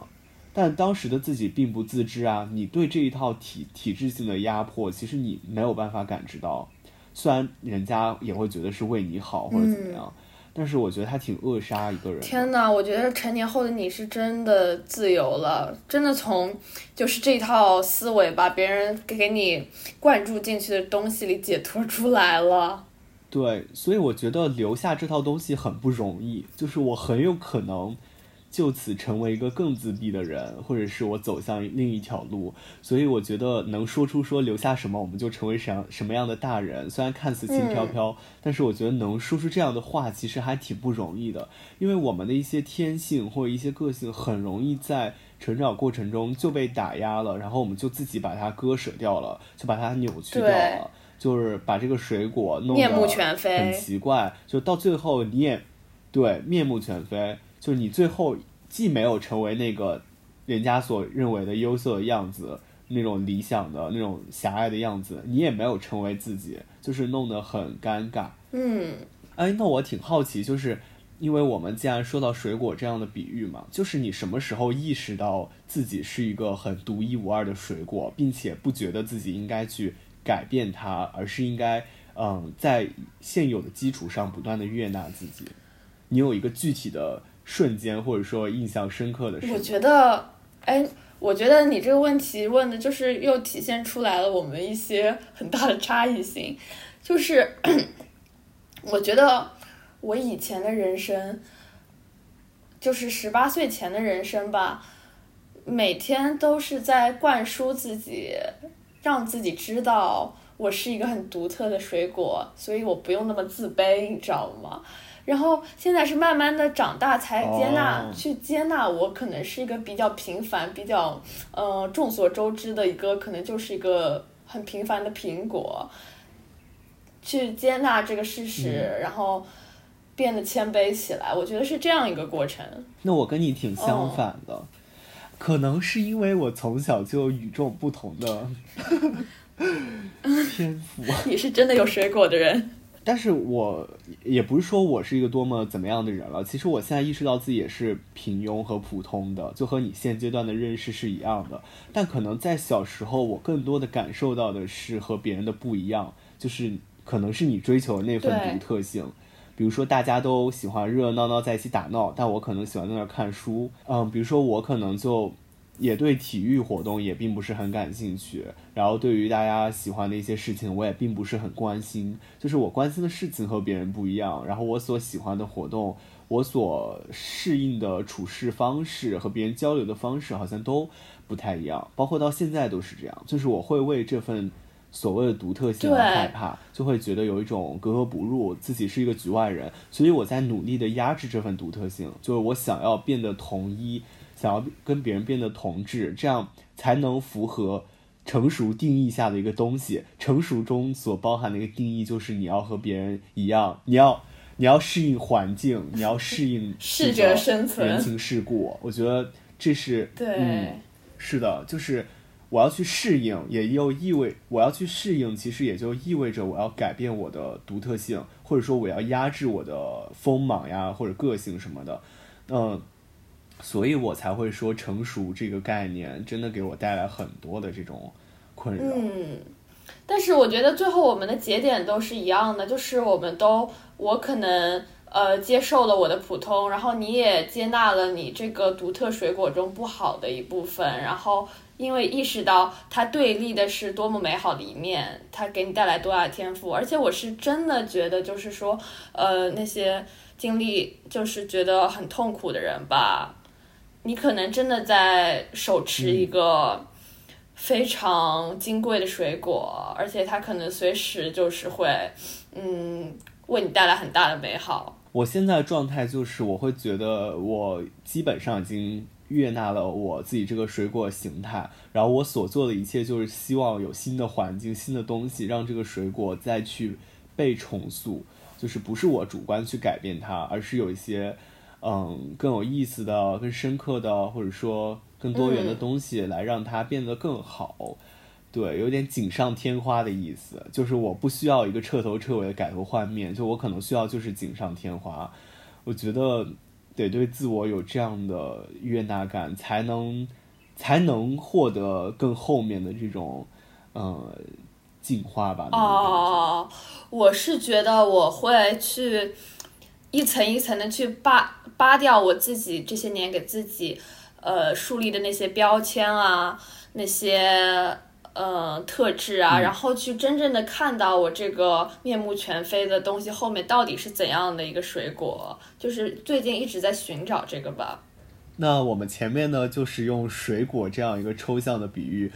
但当时的自己并不自知啊，你对这一套体体制性的压迫，其实你没有办法感知到。虽然人家也会觉得是为你好或者怎么样，但是我觉得他挺扼杀一个人。天哪，我觉得成年后的你是真的自由了，真的从就是这套思维把别人给你灌注进去的东西里解脱出来了。对，所以我觉得留下这套东西很不容易，就是我很有可能。就此成为一个更自闭的人，或者是我走向另一条路，所以我觉得能说出说留下什么，我们就成为什什么样的大人。虽然看似轻飘飘，但是我觉得能说出这样的话，其实还挺不容易的。因为我们的一些天性或者一些个性，很容易在成长过程中就被打压了，然后我们就自己把它割舍掉了，就把它扭曲掉了，就是把这个水果弄得很奇怪，就到最后你也对面目全非。就是你最后既没有成为那个人家所认为的优秀的样子，那种理想的那种狭隘的样子，你也没有成为自己，就是弄得很尴尬。嗯，哎，那我挺好奇，就是因为我们既然说到水果这样的比喻嘛，就是你什么时候意识到自己是一个很独一无二的水果，并且不觉得自己应该去改变它，而是应该嗯在现有的基础上不断的悦纳自己？你有一个具体的？瞬间或者说印象深刻的事，我觉得，哎，我觉得你这个问题问的就是又体现出来了我们一些很大的差异性，就是 我觉得我以前的人生，就是十八岁前的人生吧，每天都是在灌输自己，让自己知道我是一个很独特的水果，所以我不用那么自卑，你知道吗？然后现在是慢慢的长大才接纳，去接纳我可能是一个比较平凡、比较呃众所周知的一个，可能就是一个很平凡的苹果，去接纳这个事实，然后变得谦卑起来。我觉得是这样一个过程。那我跟你挺相反的，可能是因为我从小就与众不同的 天赋。你是真的有水果的人。但是我也不是说我是一个多么怎么样的人了。其实我现在意识到自己也是平庸和普通的，就和你现阶段的认识是一样的。但可能在小时候，我更多的感受到的是和别人的不一样，就是可能是你追求的那份独特性。比如说，大家都喜欢热热闹闹在一起打闹，但我可能喜欢在那看书。嗯，比如说我可能就。也对体育活动也并不是很感兴趣，然后对于大家喜欢的一些事情，我也并不是很关心。就是我关心的事情和别人不一样，然后我所喜欢的活动，我所适应的处事方式和别人交流的方式好像都不太一样，包括到现在都是这样。就是我会为这份所谓的独特性而害怕，就会觉得有一种格格不入，自己是一个局外人，所以我在努力的压制这份独特性，就是我想要变得统一。想要跟别人变得同质，这样才能符合成熟定义下的一个东西。成熟中所包含的一个定义就是你要和别人一样，你要你要适应环境，你要适应 适者生存，人情世故。我觉得这是对，是的，就是我要去适应，也又意味我要去适应，其实也就意味着我要改变我的独特性，或者说我要压制我的锋芒呀，或者个性什么的，嗯。所以我才会说成熟这个概念真的给我带来很多的这种困扰。嗯，但是我觉得最后我们的节点都是一样的，就是我们都我可能呃接受了我的普通，然后你也接纳了你这个独特水果中不好的一部分，然后因为意识到它对立的是多么美好的一面，它给你带来多大的天赋，而且我是真的觉得就是说呃那些经历就是觉得很痛苦的人吧。你可能真的在手持一个非常金贵的水果，而且它可能随时就是会，嗯，为你带来很大的美好。我现在状态就是，我会觉得我基本上已经悦纳了我自己这个水果形态，然后我所做的一切就是希望有新的环境、新的东西，让这个水果再去被重塑，就是不是我主观去改变它，而是有一些。嗯，更有意思的、更深刻的，或者说更多元的东西，来让它变得更好。对，有点锦上添花的意思，就是我不需要一个彻头彻尾的改头换面，就我可能需要就是锦上添花。我觉得得对自我有这样的悦纳感，才能才能获得更后面的这种呃进化吧。哦，我是觉得我会去一层一层的去扒扒掉我自己这些年给自己呃树立的那些标签啊，那些。呃，特质啊，然后去真正的看到我这个面目全非的东西后面到底是怎样的一个水果，就是最近一直在寻找这个吧。那我们前面呢，就是用水果这样一个抽象的比喻，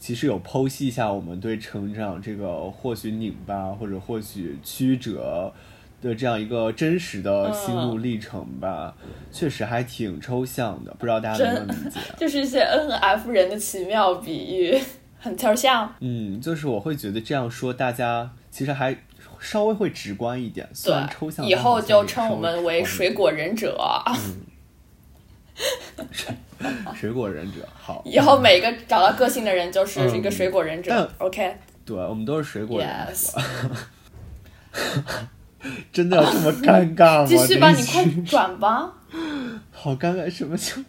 其实有剖析一下我们对成长这个或许拧巴或者或许曲折的这样一个真实的心路历程吧，确实还挺抽象的，不知道大家能不能理解？就是一些 N F 人的奇妙比喻。很抽象，嗯，就是我会觉得这样说，大家其实还稍微会直观一点。虽然抽象，以后就称我们为水果忍者。水果忍者，好。以后每个找到个性的人就是一个水果忍者。OK，对，我们都是水果忍者。真的要这么尴尬吗？继续吧，你快转吧。好尴尬，什么就？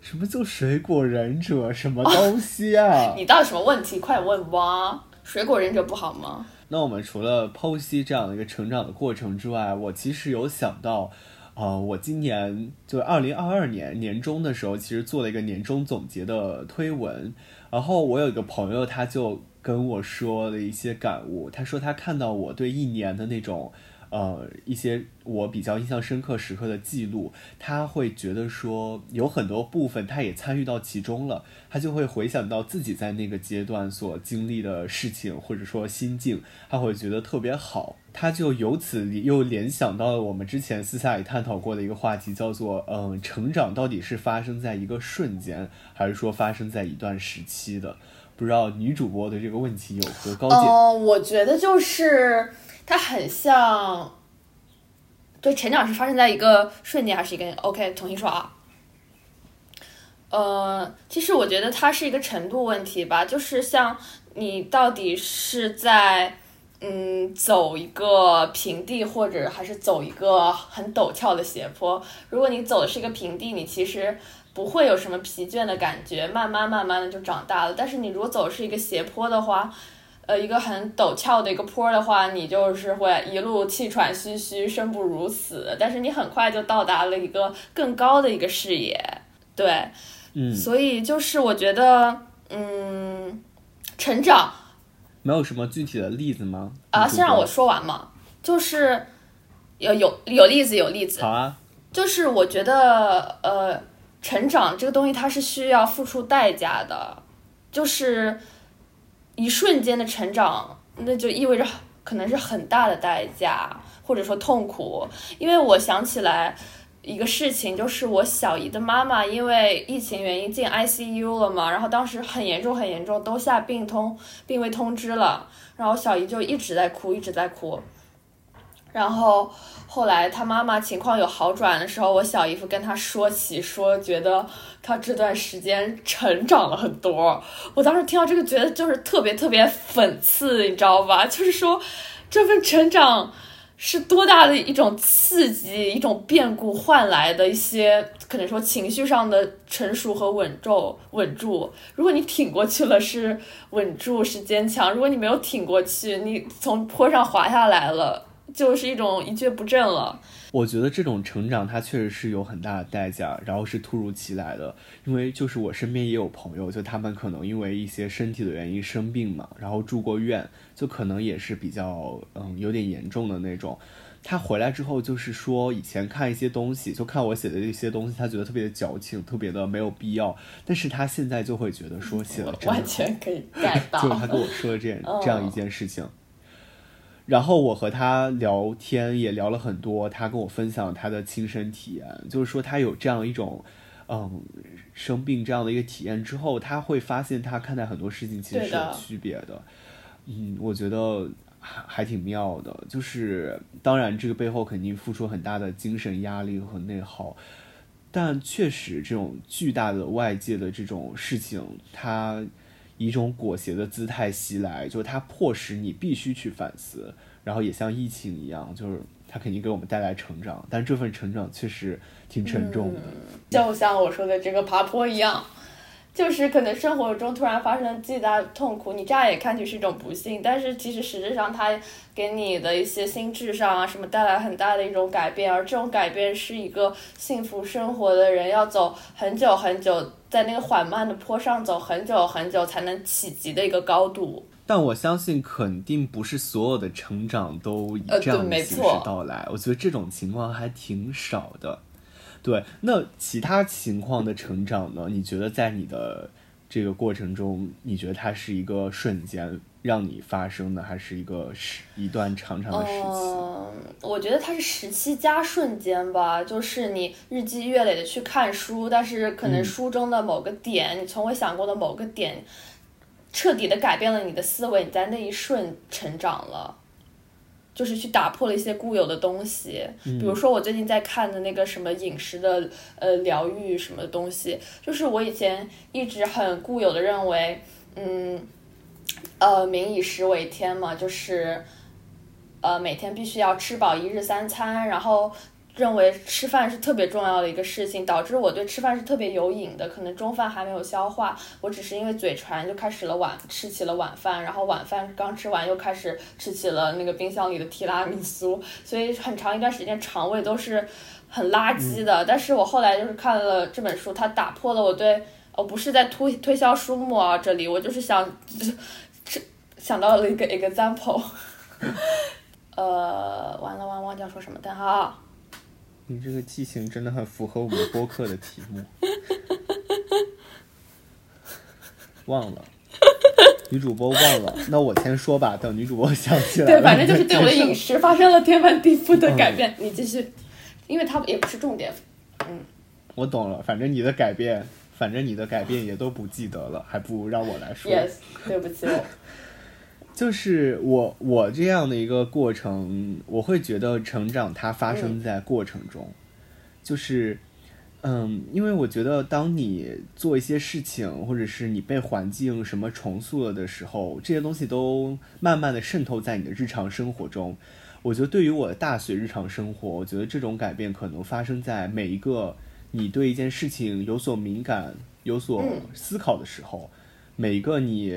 什么叫水果忍者？什么东西啊？你到底什么问题？快问吧！水果忍者不好吗？那我们除了剖析这样的一个成长的过程之外，我其实有想到，呃，我今年就二零二二年年中的时候，其实做了一个年终总结的推文。然后我有一个朋友，他就跟我说了一些感悟。他说他看到我对一年的那种。呃，一些我比较印象深刻时刻的记录，他会觉得说有很多部分他也参与到其中了，他就会回想到自己在那个阶段所经历的事情或者说心境，他会觉得特别好，他就由此又联想到了我们之前私下里探讨过的一个话题，叫做嗯，成长到底是发生在一个瞬间，还是说发生在一段时期的？不知道女主播对这个问题有何高见？哦，我觉得就是。它很像，对，成长是发生在一个瞬间，还是一个 OK？重新说啊。呃，其实我觉得它是一个程度问题吧，就是像你到底是在嗯走一个平地，或者还是走一个很陡峭的斜坡。如果你走的是一个平地，你其实不会有什么疲倦的感觉，慢慢慢慢的就长大了。但是你如果走是一个斜坡的话，呃，一个很陡峭的一个坡的话，你就是会一路气喘吁吁、生不如死。但是你很快就到达了一个更高的一个视野，对，嗯，所以就是我觉得，嗯，成长。没有什么具体的例子吗？啊，先让我说完嘛，就是有有有例子有例子，好啊，就是我觉得呃，成长这个东西它是需要付出代价的，就是。一瞬间的成长，那就意味着可能是很大的代价，或者说痛苦。因为我想起来一个事情，就是我小姨的妈妈因为疫情原因进 ICU 了嘛，然后当时很严重很严重，都下病通病危通知了，然后小姨就一直在哭，一直在哭，然后。后来他妈妈情况有好转的时候，我小姨夫跟他说起，说觉得他这段时间成长了很多。我当时听到这个，觉得就是特别特别讽刺，你知道吧？就是说，这份成长是多大的一种刺激，一种变故换来的一些可能说情绪上的成熟和稳重、稳住。如果你挺过去了，是稳住，是坚强；如果你没有挺过去，你从坡上滑下来了。就是一种一蹶不振了。我觉得这种成长，它确实是有很大的代价，然后是突如其来的。因为就是我身边也有朋友，就他们可能因为一些身体的原因生病嘛，然后住过院，就可能也是比较嗯有点严重的那种。他回来之后就是说，以前看一些东西，就看我写的一些东西，他觉得特别矫情，特别的没有必要。但是他现在就会觉得说写了完全可以 get 到，就是他跟我说了这件这样一件事情。然后我和他聊天也聊了很多，他跟我分享他的亲身体验，就是说他有这样一种，嗯，生病这样的一个体验之后，他会发现他看待很多事情其实是有区别的。嗯，我觉得还还挺妙的。就是当然这个背后肯定付出很大的精神压力和内耗，但确实这种巨大的外界的这种事情，它。以一种裹挟的姿态袭来，就是它迫使你必须去反思，然后也像疫情一样，就是它肯定给我们带来成长，但这份成长确实挺沉重的。就像我说的这个爬坡一样。就是可能生活中突然发生巨大的痛苦，你乍眼看去是一种不幸，但是其实实质上它给你的一些心智上啊什么带来很大的一种改变，而这种改变是一个幸福生活的人要走很久很久，在那个缓慢的坡上走很久很久才能企及的一个高度。但我相信肯定不是所有的成长都以这样的形式到来，我觉得这种情况还挺少的。对，那其他情况的成长呢？你觉得在你的这个过程中，你觉得它是一个瞬间让你发生的，还是一个时一段长长的时期？嗯，我觉得它是时期加瞬间吧，就是你日积月累的去看书，但是可能书中的某个点，你从未想过的某个点，彻底的改变了你的思维，你在那一瞬成长了。就是去打破了一些固有的东西，比如说我最近在看的那个什么饮食的呃疗愈什么东西，就是我以前一直很固有的认为，嗯，呃，民以食为天嘛，就是呃每天必须要吃饱一日三餐，然后。认为吃饭是特别重要的一个事情，导致我对吃饭是特别有瘾的。可能中饭还没有消化，我只是因为嘴馋就开始了晚吃起了晚饭，然后晚饭刚吃完又开始吃起了那个冰箱里的提拉米苏，所以很长一段时间肠胃都是很垃圾的。但是我后来就是看了这本书，它打破了我对，我不是在推推销书目啊，这里我就是想，这想到了一个 example，呃，完了完了，忘记要说什么，等哈。你这个记性真的很符合我们播客的题目。忘了，女主播忘了，那我先说吧，等女主播想起来。对，反正就是对我的饮食发生了天翻地覆的改变。你继续，因为它也不是重点。嗯，我懂了，反正你的改变，反正你的改变也都不记得了，还不如让我来说。Yes，对不起我。就是我我这样的一个过程，我会觉得成长它发生在过程中，就是，嗯，因为我觉得当你做一些事情，或者是你被环境什么重塑了的时候，这些东西都慢慢的渗透在你的日常生活中。我觉得对于我的大学日常生活，我觉得这种改变可能发生在每一个你对一件事情有所敏感、有所思考的时候。每一个你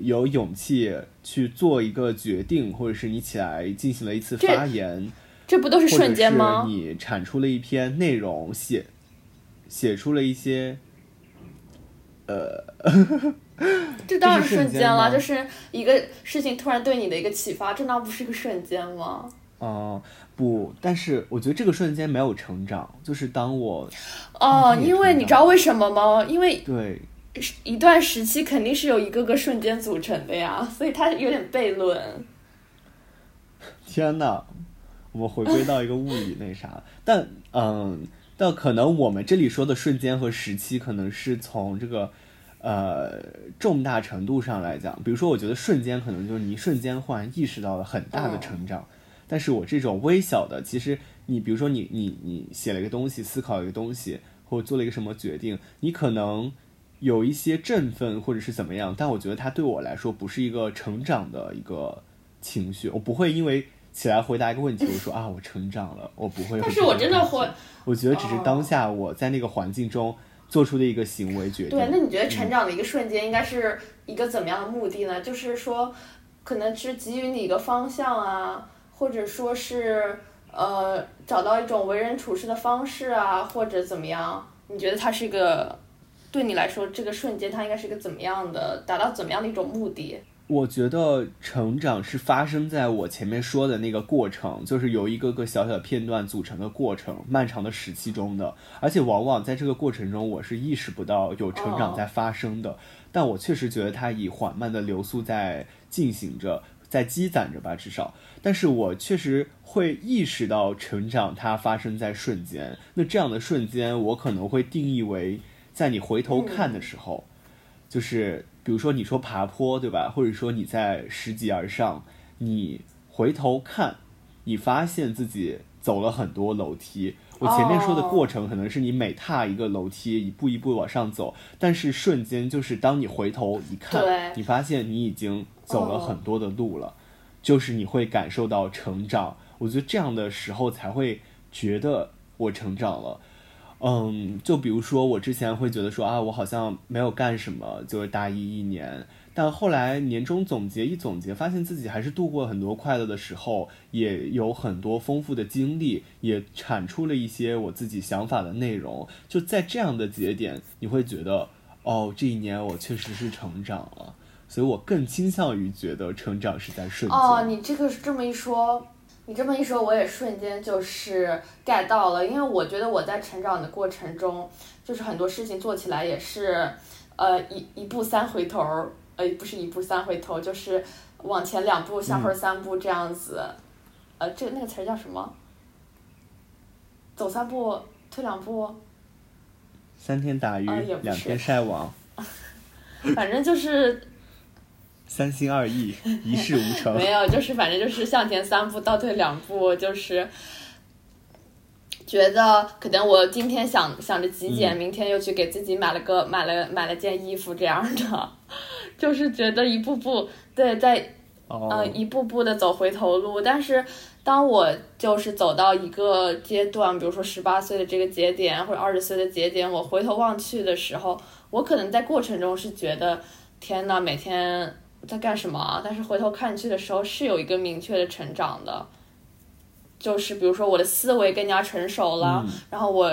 有勇气去做一个决定，或者是你起来进行了一次发言，这不都是瞬间吗？你产出了一篇内容，写写出了一些，呃，这当然瞬间了，就是一个事情突然对你的一个启发，这那不是一个瞬间吗？哦，不，但是我觉得这个瞬间没有成长，就是当我哦，因为你知道为什么吗？因为对。一段时期肯定是由一个个瞬间组成的呀，所以它有点悖论。天呐，我们回归到一个物理那啥，但嗯，但可能我们这里说的瞬间和时期，可能是从这个呃重大程度上来讲，比如说，我觉得瞬间可能就是你一瞬间忽然意识到了很大的成长，但是我这种微小的，其实你比如说你你你写了一个东西，思考一个东西，或者做了一个什么决定，你可能。有一些振奋或者是怎么样，但我觉得它对我来说不是一个成长的一个情绪，我不会因为起来回答一个问题，我说啊我成长了，我不会。但是我真的会，我觉得只是当下我在那个环境中做出的一个行为决定。对，那你觉得成长的一个瞬间应该是一个怎么样的目的呢？就是说，可能是给予你一个方向啊，或者说是呃找到一种为人处事的方式啊，或者怎么样？你觉得它是一个？对你来说，这个瞬间它应该是一个怎么样的，达到怎么样的一种目的？我觉得成长是发生在我前面说的那个过程，就是由一个个小小片段组成的过程，漫长的时期中的。而且往往在这个过程中，我是意识不到有成长在发生的，但我确实觉得它以缓慢的流速在进行着，在积攒着吧，至少。但是我确实会意识到成长它发生在瞬间。那这样的瞬间，我可能会定义为。在你回头看的时候，就是比如说你说爬坡，对吧？或者说你在拾级而上，你回头看，你发现自己走了很多楼梯。我前面说的过程可能是你每踏一个楼梯，一步一步往上走，但是瞬间就是当你回头一看，你发现你已经走了很多的路了，就是你会感受到成长。我觉得这样的时候才会觉得我成长了。嗯，就比如说我之前会觉得说啊，我好像没有干什么，就是大一一年。但后来年终总结一总结，发现自己还是度过很多快乐的时候，也有很多丰富的经历，也产出了一些我自己想法的内容。就在这样的节点，你会觉得，哦，这一年我确实是成长了。所以我更倾向于觉得成长是在瞬间。哦，你这个是这么一说，你这么一说，我也瞬间就是 get 到了，因为我觉得我在成长的过程中，就是很多事情做起来也是，呃，一一步三回头。呃，不是一步三回头，就是往前两步，向后三步这样子。呃，这那个词儿叫什么？走三步，退两步。三天打鱼两天晒网。反正就是。三心二意，一事无成。没有，就是反正就是向前三步，倒退两步，就是。觉得可能我今天想想着极简，明天又去给自己买了个买了买了件衣服这样的，就是觉得一步步对在呃一步步的走回头路。但是当我就是走到一个阶段，比如说十八岁的这个节点或者二十岁的节点，我回头望去的时候，我可能在过程中是觉得天呐，每天在干什么？啊但是回头看去的时候，是有一个明确的成长的。就是比如说我的思维更加成熟了，然后我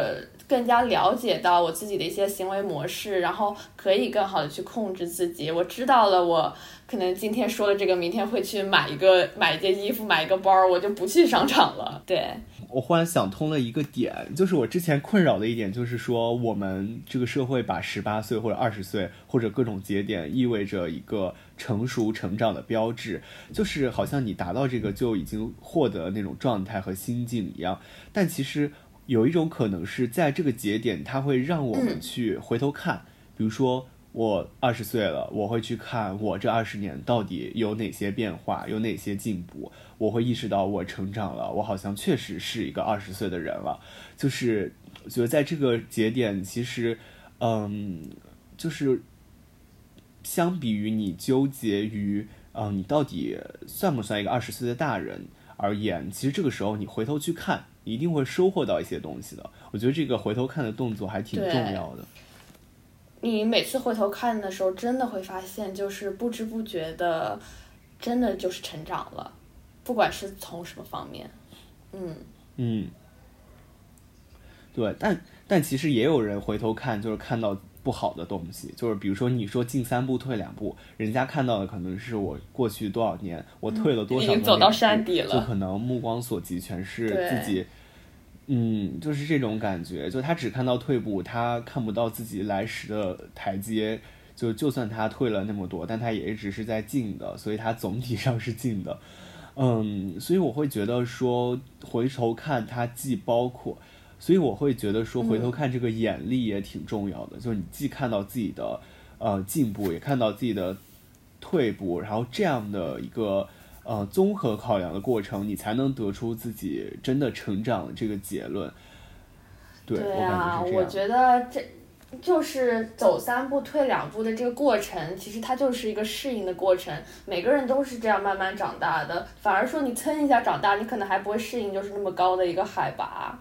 更加了解到我自己的一些行为模式，然后可以更好的去控制自己。我知道了，我可能今天说了这个，明天会去买一个买一件衣服，买一个包，我就不去商场了。对。我忽然想通了一个点，就是我之前困扰的一点，就是说我们这个社会把十八岁或者二十岁或者各种节点意味着一个成熟成长的标志，就是好像你达到这个就已经获得那种状态和心境一样。但其实有一种可能是在这个节点，它会让我们去回头看，比如说。我二十岁了，我会去看我这二十年到底有哪些变化，有哪些进步。我会意识到我成长了，我好像确实是一个二十岁的人了。就是觉得在这个节点，其实，嗯，就是相比于你纠结于，嗯，你到底算不算一个二十岁的大人而言，其实这个时候你回头去看，一定会收获到一些东西的。我觉得这个回头看的动作还挺重要的。你每次回头看的时候，真的会发现，就是不知不觉的，真的就是成长了，不管是从什么方面，嗯嗯，对，但但其实也有人回头看，就是看到不好的东西，就是比如说你说进三步退两步，人家看到的可能是我过去多少年我退了多少，已经走到山底了，就可能目光所及全是自己。嗯，就是这种感觉，就他只看到退步，他看不到自己来时的台阶。就就算他退了那么多，但他也一直是在进的，所以他总体上是进的。嗯，所以我会觉得说，回头看他既包括，所以我会觉得说，回头看这个眼力也挺重要的，就是你既看到自己的呃进步，也看到自己的退步，然后这样的一个。呃，综合考量的过程，你才能得出自己真的成长的这个结论。对，对啊，我觉得这就是走三步退两步的这个过程，其实它就是一个适应的过程。每个人都是这样慢慢长大的，反而说你蹭一下长大，你可能还不会适应，就是那么高的一个海拔。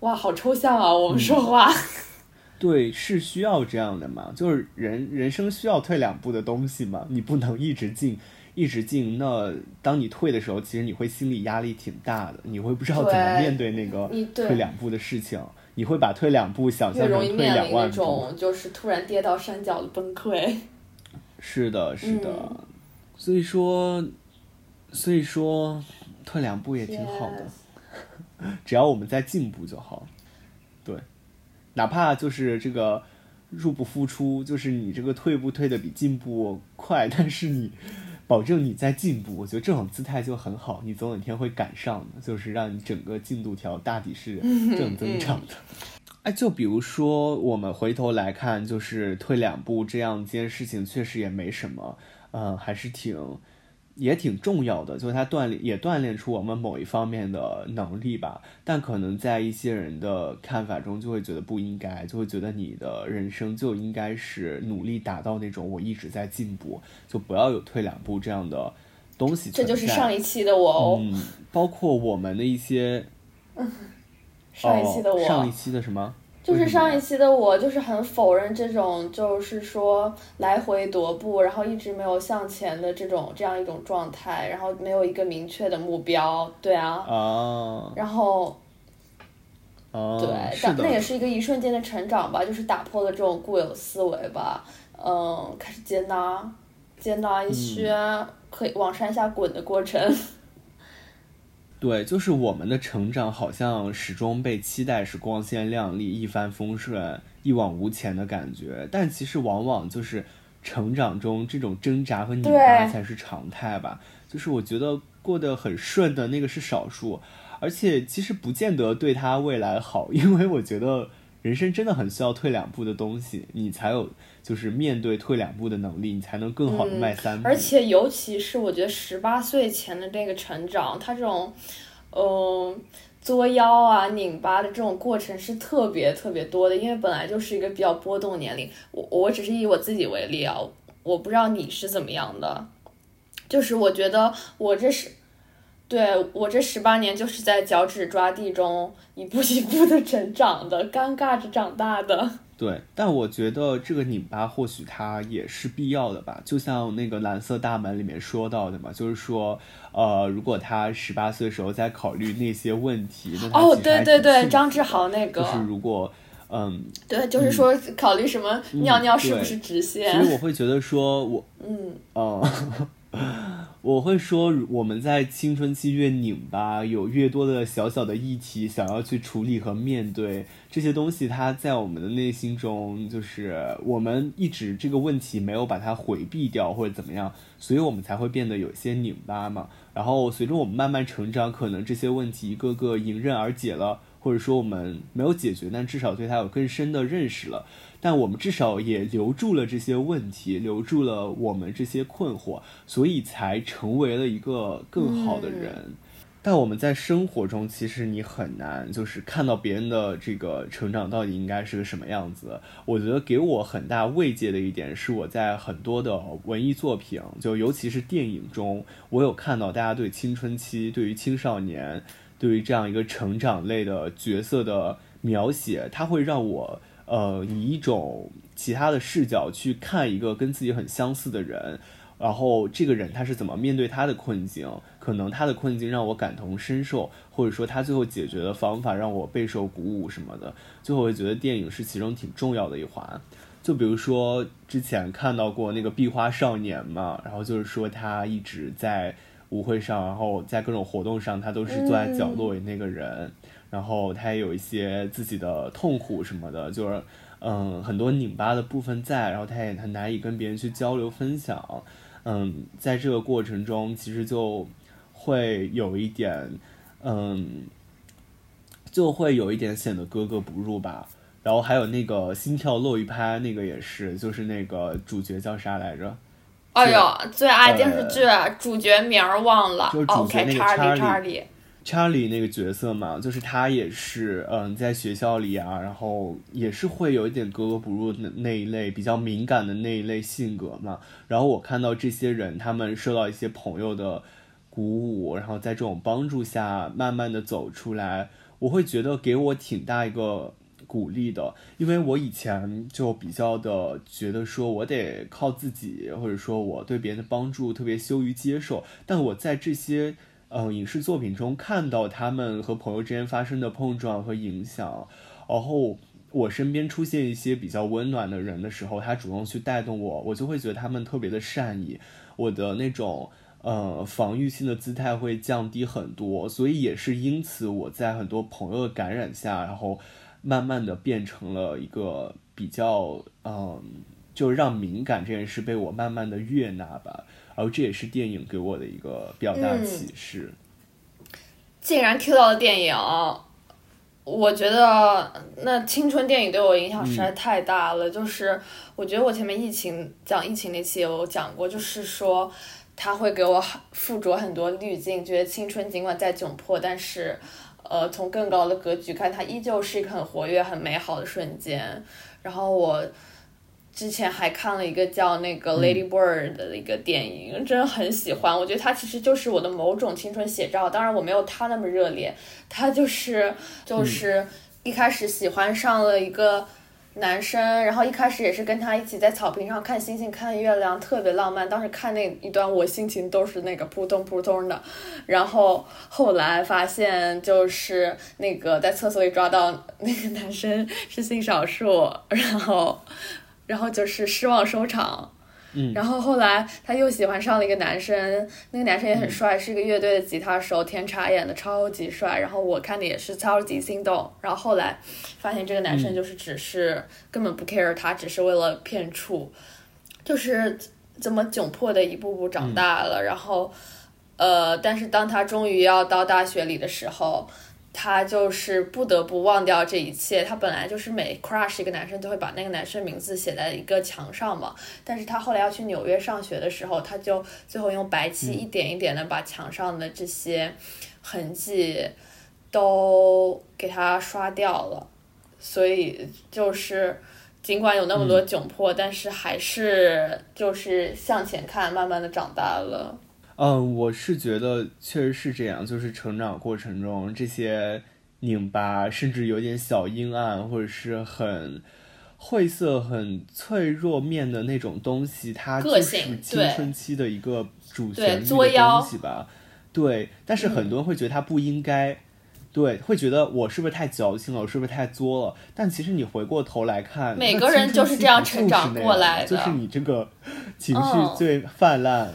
哇，好抽象啊！我们说话。对，是需要这样的嘛？就是人人生需要退两步的东西嘛？你不能一直进。一直进，那当你退的时候，其实你会心理压力挺大的，你会不知道怎么面对那个退两步的事情，你会把退两步想象成退两万步，那种就是突然跌到山脚的崩溃。是的，是的，所以说，所以说退两步也挺好的，只要我们在进步就好。对，哪怕就是这个入不敷出，就是你这个退步退的比进步快，但是你。保证你在进步，我觉得这种姿态就很好，你总有一天会赶上的，就是让你整个进度条大抵是正增长的。哎，就比如说我们回头来看，就是退两步这样一件事情，确实也没什么，嗯，还是挺也挺重要的，就是它锻炼也锻炼出我们某一方面的能力吧。但可能在一些人的看法中，就会觉得不应该，就会觉得你的人生就应该是努力达到那种我一直在进步，就不要有退两步这样的东西。这就是上一期的我哦。嗯，包括我们的一些，上一期的我，上一期的什么？就是上一期的我，就是很否认这种，就是说来回踱步，然后一直没有向前的这种这样一种状态，然后没有一个明确的目标，对啊，哦，然后，哦，对，但那也是一个一瞬间的成长吧，就是打破了这种固有思维吧，嗯，开始接纳，接纳一些可以往山下滚的过程。对，就是我们的成长好像始终被期待是光鲜亮丽、一帆风顺、一往无前的感觉，但其实往往就是成长中这种挣扎和拧巴才是常态吧。就是我觉得过得很顺的那个是少数，而且其实不见得对他未来好，因为我觉得人生真的很需要退两步的东西，你才有就是面对退两步的能力，你才能更好的迈三步。而且尤其是我觉得十八岁前的这个成长，他这种。嗯，作妖啊、拧巴的这种过程是特别特别多的，因为本来就是一个比较波动年龄。我我只是以我自己为例啊，我不知道你是怎么样的，就是我觉得我这是，对我这十八年就是在脚趾抓地中一步一步的成长的，尴尬着长大的。对，但我觉得这个拧巴或许它也是必要的吧，就像那个蓝色大门里面说到的嘛，就是说。呃，如果他十八岁的时候在考虑那些问题，那哦，对对对，张志豪那个，就是如果，嗯，对，就是说考虑什么尿尿是不是直线？其实我会觉得说，我，嗯，哦。我会说，我们在青春期越拧巴，有越多的小小的议题想要去处理和面对这些东西，它在我们的内心中，就是我们一直这个问题没有把它回避掉或者怎么样，所以我们才会变得有些拧巴嘛。然后随着我们慢慢成长，可能这些问题一个个迎刃而解了，或者说我们没有解决，但至少对它有更深的认识了。但我们至少也留住了这些问题，留住了我们这些困惑，所以才成为了一个更好的人。但我们在生活中，其实你很难就是看到别人的这个成长到底应该是个什么样子。我觉得给我很大慰藉的一点是，我在很多的文艺作品，就尤其是电影中，我有看到大家对青春期、对于青少年、对于这样一个成长类的角色的描写，它会让我。呃，以一种其他的视角去看一个跟自己很相似的人，然后这个人他是怎么面对他的困境？可能他的困境让我感同身受，或者说他最后解决的方法让我备受鼓舞什么的。最后我觉得电影是其中挺重要的一环。就比如说之前看到过那个《壁花少年》嘛，然后就是说他一直在舞会上，然后在各种活动上，他都是坐在角落里那个人。然后他也有一些自己的痛苦什么的，就是嗯很多拧巴的部分在，然后他也很难以跟别人去交流分享，嗯，在这个过程中其实就会有一点嗯就会有一点显得格格不入吧。然后还有那个心跳漏一拍那个也是，就是那个主角叫啥来着？哎呦，最爱电视剧主角名儿忘了，就是主角那个查理。查查理那个角色嘛，就是他也是，嗯，在学校里啊，然后也是会有一点格格不入的那一类，比较敏感的那一类性格嘛。然后我看到这些人，他们受到一些朋友的鼓舞，然后在这种帮助下，慢慢的走出来，我会觉得给我挺大一个鼓励的，因为我以前就比较的觉得说我得靠自己，或者说我对别人的帮助特别羞于接受，但我在这些。嗯，影视作品中看到他们和朋友之间发生的碰撞和影响，然后我身边出现一些比较温暖的人的时候，他主动去带动我，我就会觉得他们特别的善意，我的那种呃防御性的姿态会降低很多，所以也是因此我在很多朋友的感染下，然后慢慢的变成了一个比较嗯，就让敏感这件事被我慢慢的悦纳吧。然后这也是电影给我的一个比较大的启示。竟然 Q 到了电影，我觉得那青春电影对我影响实在太大了。就是我觉得我前面疫情讲疫情那期有讲过，就是说他会给我附着很多滤镜，觉得青春尽管再窘迫，但是，呃，从更高的格局看，它依旧是一个很活跃、很美好的瞬间。然后我之前还看了一个叫那个《Lady Bird》的一个电影，真的很喜欢。我觉得它其实就是我的某种青春写照，当然我没有他那么热烈。他就是就是一开始喜欢上了一个。男生，然后一开始也是跟他一起在草坪上看星星、看月亮，特别浪漫。当时看那一段，我心情都是那个扑通扑通的。然后后来发现，就是那个在厕所里抓到那个男生是性少数，然后，然后就是失望收场。然后后来他又喜欢上了一个男生，那个男生也很帅，是一个乐队的吉他手，天茶演的超级帅。然后我看的也是超级心动。然后后来发现这个男生就是只是根本不 care 他，只是为了骗处，就是这么窘迫的一步步长大了。然后，呃，但是当他终于要到大学里的时候。他就是不得不忘掉这一切。他本来就是每 crush 一个男生都会把那个男生名字写在一个墙上嘛。但是他后来要去纽约上学的时候，他就最后用白漆一点一点的把墙上的这些痕迹都给他刷掉了。所以就是尽管有那么多窘迫，但是还是就是向前看，慢慢的长大了。嗯，我是觉得确实是这样，就是成长过程中这些拧巴，甚至有点小阴暗，或者是很晦涩、很脆弱面的那种东西，它就是青春期的一个主旋律的东西吧。对，但是很多人会觉得他不应该，对，会觉得我是不是太矫情了，我是不是太作了？但其实你回过头来看，每个人就是这样成长过来的，就是你这个情绪最泛滥，嗯。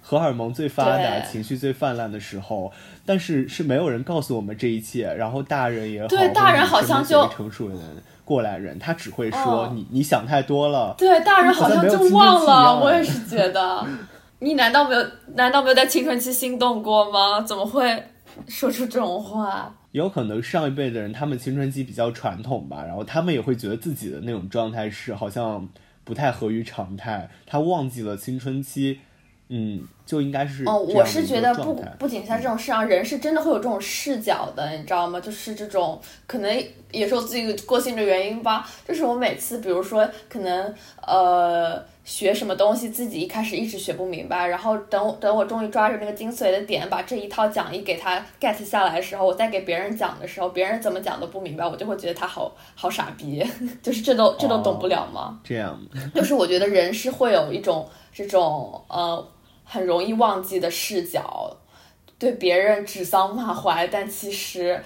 荷尔蒙最发达、情绪最泛滥的时候，但是是没有人告诉我们这一切。然后大人也好，对大人好像就成熟的人、过来人，他只会说你你想太多了。对，大人好像就忘了。我也是觉得，你难道没有难道没有在青春期心动过吗？怎么会说出这种话？有可能上一辈的人他们青春期比较传统吧，然后他们也会觉得自己的那种状态是好像不太合于常态，他忘记了青春期。嗯，就应该是哦。我是觉得不不仅在这种事上，人是真的会有这种视角的，你知道吗？就是这种可能也是我自己个性的原因吧。就是我每次，比如说可能呃学什么东西，自己一开始一直学不明白，然后等我等我终于抓住那个精髓的点，把这一套讲义给他 get 下来的时候，我再给别人讲的时候，别人怎么讲都不明白，我就会觉得他好好傻逼。就是这都这都懂不了吗？这样。就是我觉得人是会有一种这种呃。很容易忘记的视角，对别人指桑骂槐，但其实。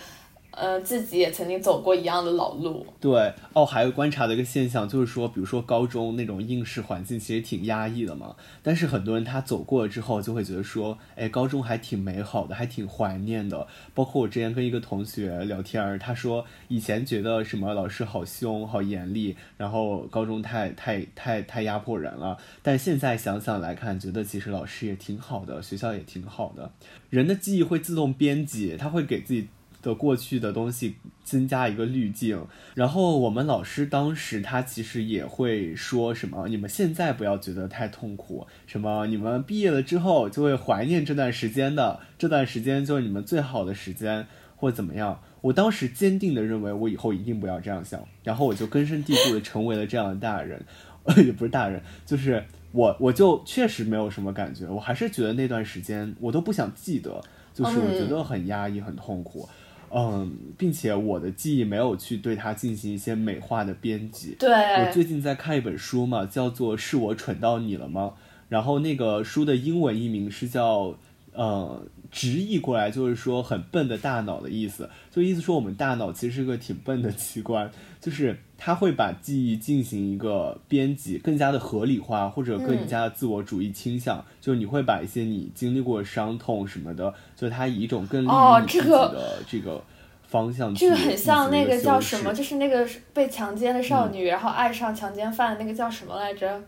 呃，自己也曾经走过一样的老路。对，哦，还有观察的一个现象，就是说，比如说高中那种应试环境其实挺压抑的嘛。但是很多人他走过了之后，就会觉得说，哎，高中还挺美好的，还挺怀念的。包括我之前跟一个同学聊天，他说以前觉得什么老师好凶、好严厉，然后高中太太太太压迫人了。但现在想想来看，觉得其实老师也挺好的，学校也挺好的。人的记忆会自动编辑，他会给自己。的过去的东西增加一个滤镜，然后我们老师当时他其实也会说什么，你们现在不要觉得太痛苦，什么你们毕业了之后就会怀念这段时间的，这段时间就是你们最好的时间或怎么样。我当时坚定的认为我以后一定不要这样想，然后我就根深蒂固的成为了这样的大人，也不是大人，就是我我就确实没有什么感觉，我还是觉得那段时间我都不想记得，就是我觉得很压抑很痛苦。嗯，并且我的记忆没有去对它进行一些美化的编辑。对，我最近在看一本书嘛，叫做《是我蠢到你了吗》。然后那个书的英文译名是叫，呃。直译过来就是说很笨的大脑的意思，就意思说我们大脑其实是个挺笨的器官，就是它会把记忆进行一个编辑，更加的合理化或者更加的自我主义倾向，就是你会把一些你经历过伤痛什么的，就它以一种更利于自己的这个方向。这个很像那个叫什么，就是那个被强奸的少女，然后爱上强奸犯那个叫什么来着？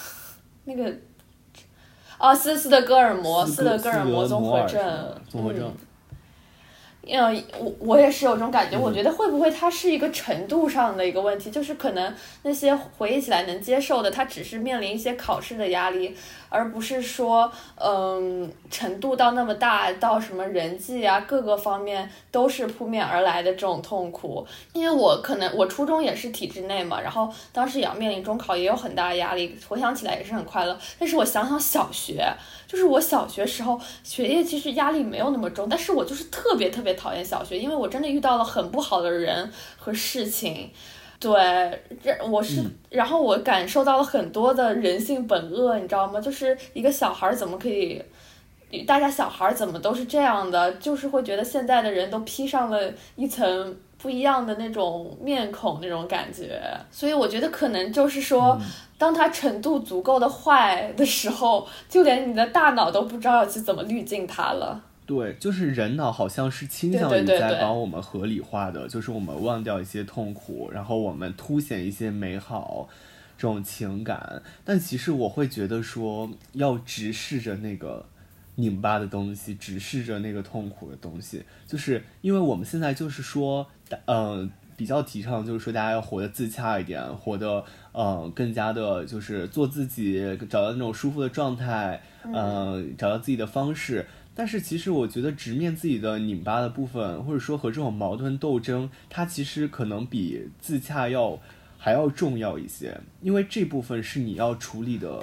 那个。哦，斯斯德哥尔摩，斯德哥尔摩综合症，综合症。嗯，我我也是有这种感觉。我觉得会不会它是一个程度上的一个问题，就是可能那些回忆起来能接受的，它只是面临一些考试的压力，而不是说，嗯，程度到那么大，到什么人际啊各个方面都是扑面而来的这种痛苦。因为我可能我初中也是体制内嘛，然后当时也要面临中考，也有很大的压力。回想起来也是很快乐。但是我想想小学，就是我小学时候学业其实压力没有那么重，但是我就是特别特别。讨厌小学，因为我真的遇到了很不好的人和事情，对，这我是，然后我感受到了很多的人性本恶，你知道吗？就是一个小孩怎么可以，大家小孩怎么都是这样的，就是会觉得现在的人都披上了一层不一样的那种面孔，那种感觉。所以我觉得可能就是说，当它程度足够的坏的时候，就连你的大脑都不知道要去怎么滤镜它了。对，就是人脑好像是倾向于在帮我们合理化的，就是我们忘掉一些痛苦，然后我们凸显一些美好这种情感。但其实我会觉得说，要直视着那个拧巴的东西，直视着那个痛苦的东西，就是因为我们现在就是说，嗯，比较提倡就是说大家要活得自洽一点，活得嗯更加的，就是做自己，找到那种舒服的状态，嗯，找到自己的方式。但是其实我觉得直面自己的拧巴的部分，或者说和这种矛盾斗争，它其实可能比自洽要还要重要一些，因为这部分是你要处理的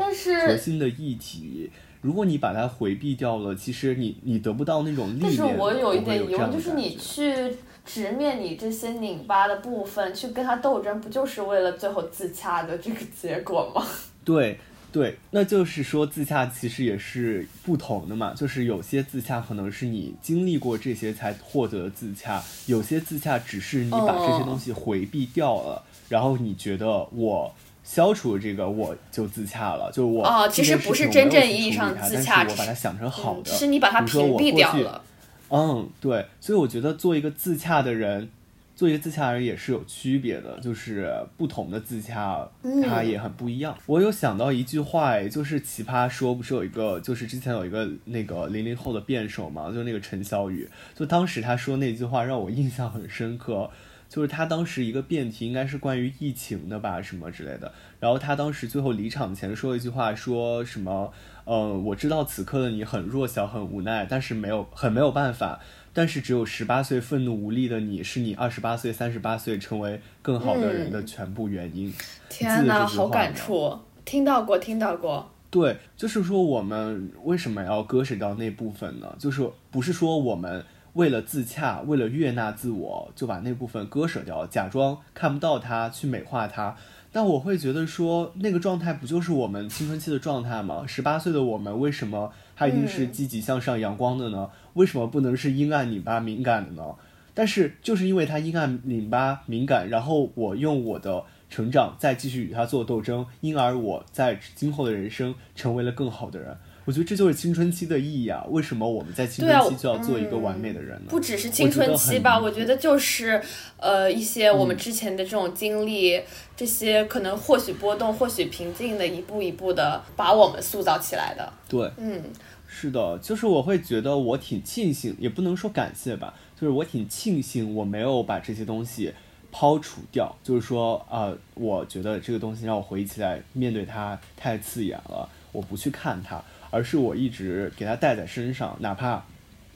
核心的议题。如果你把它回避掉了，其实你你得不到那种。但是我有一点疑问，就是你去直面你这些拧巴的部分，去跟他斗争，不就是为了最后自洽的这个结果吗？对。对，那就是说自洽其实也是不同的嘛，就是有些自洽可能是你经历过这些才获得自洽，有些自洽只是你把这些东西回避掉了，然后你觉得我消除了这个我就自洽了，就我啊，其实不是真正意义上自洽，我把它想成好的，是,是你把它屏蔽掉了。嗯，对，所以我觉得做一个自洽的人。做一个自洽人也是有区别的，就是不同的自洽，它也很不一样。我有想到一句话，就是奇葩说不是有一个，就是之前有一个那个零零后的辩手嘛，就是那个陈小雨，就当时他说那句话让我印象很深刻，就是他当时一个辩题应该是关于疫情的吧，什么之类的，然后他当时最后离场前说了一句话，说什么，嗯，我知道此刻的你很弱小，很无奈，但是没有，很没有办法。但是只有十八岁愤怒无力的你，是你二十八岁、三十八岁成为更好的人的全部原因。天哪，好感触！听到过，听到过。对，就是说我们为什么要割舍掉那部分呢？就是不是说我们为了自洽、为了悦纳自我，就把那部分割舍掉，假装看不到它，去美化它。但我会觉得说，那个状态不就是我们青春期的状态吗？十八岁的我们为什么还一定是积极向上、阳光的呢？为什么不能是阴暗、拧巴、敏感的呢？但是就是因为他阴暗、拧巴、敏感，然后我用我的成长再继续与他做斗争，因而我在今后的人生成为了更好的人。我觉得这就是青春期的意义啊！为什么我们在青春期就要做一个完美的人呢？不只是青春期吧，我觉得就是呃一些我们之前的这种经历，这些可能或许波动，或许平静的，一步一步的把我们塑造起来的。对，嗯，是的，就是我会觉得我挺庆幸，也不能说感谢吧，就是我挺庆幸我没有把这些东西抛除掉。就是说啊，我觉得这个东西让我回忆起来，面对它太刺眼了，我不去看它。而是我一直给他带在身上，哪怕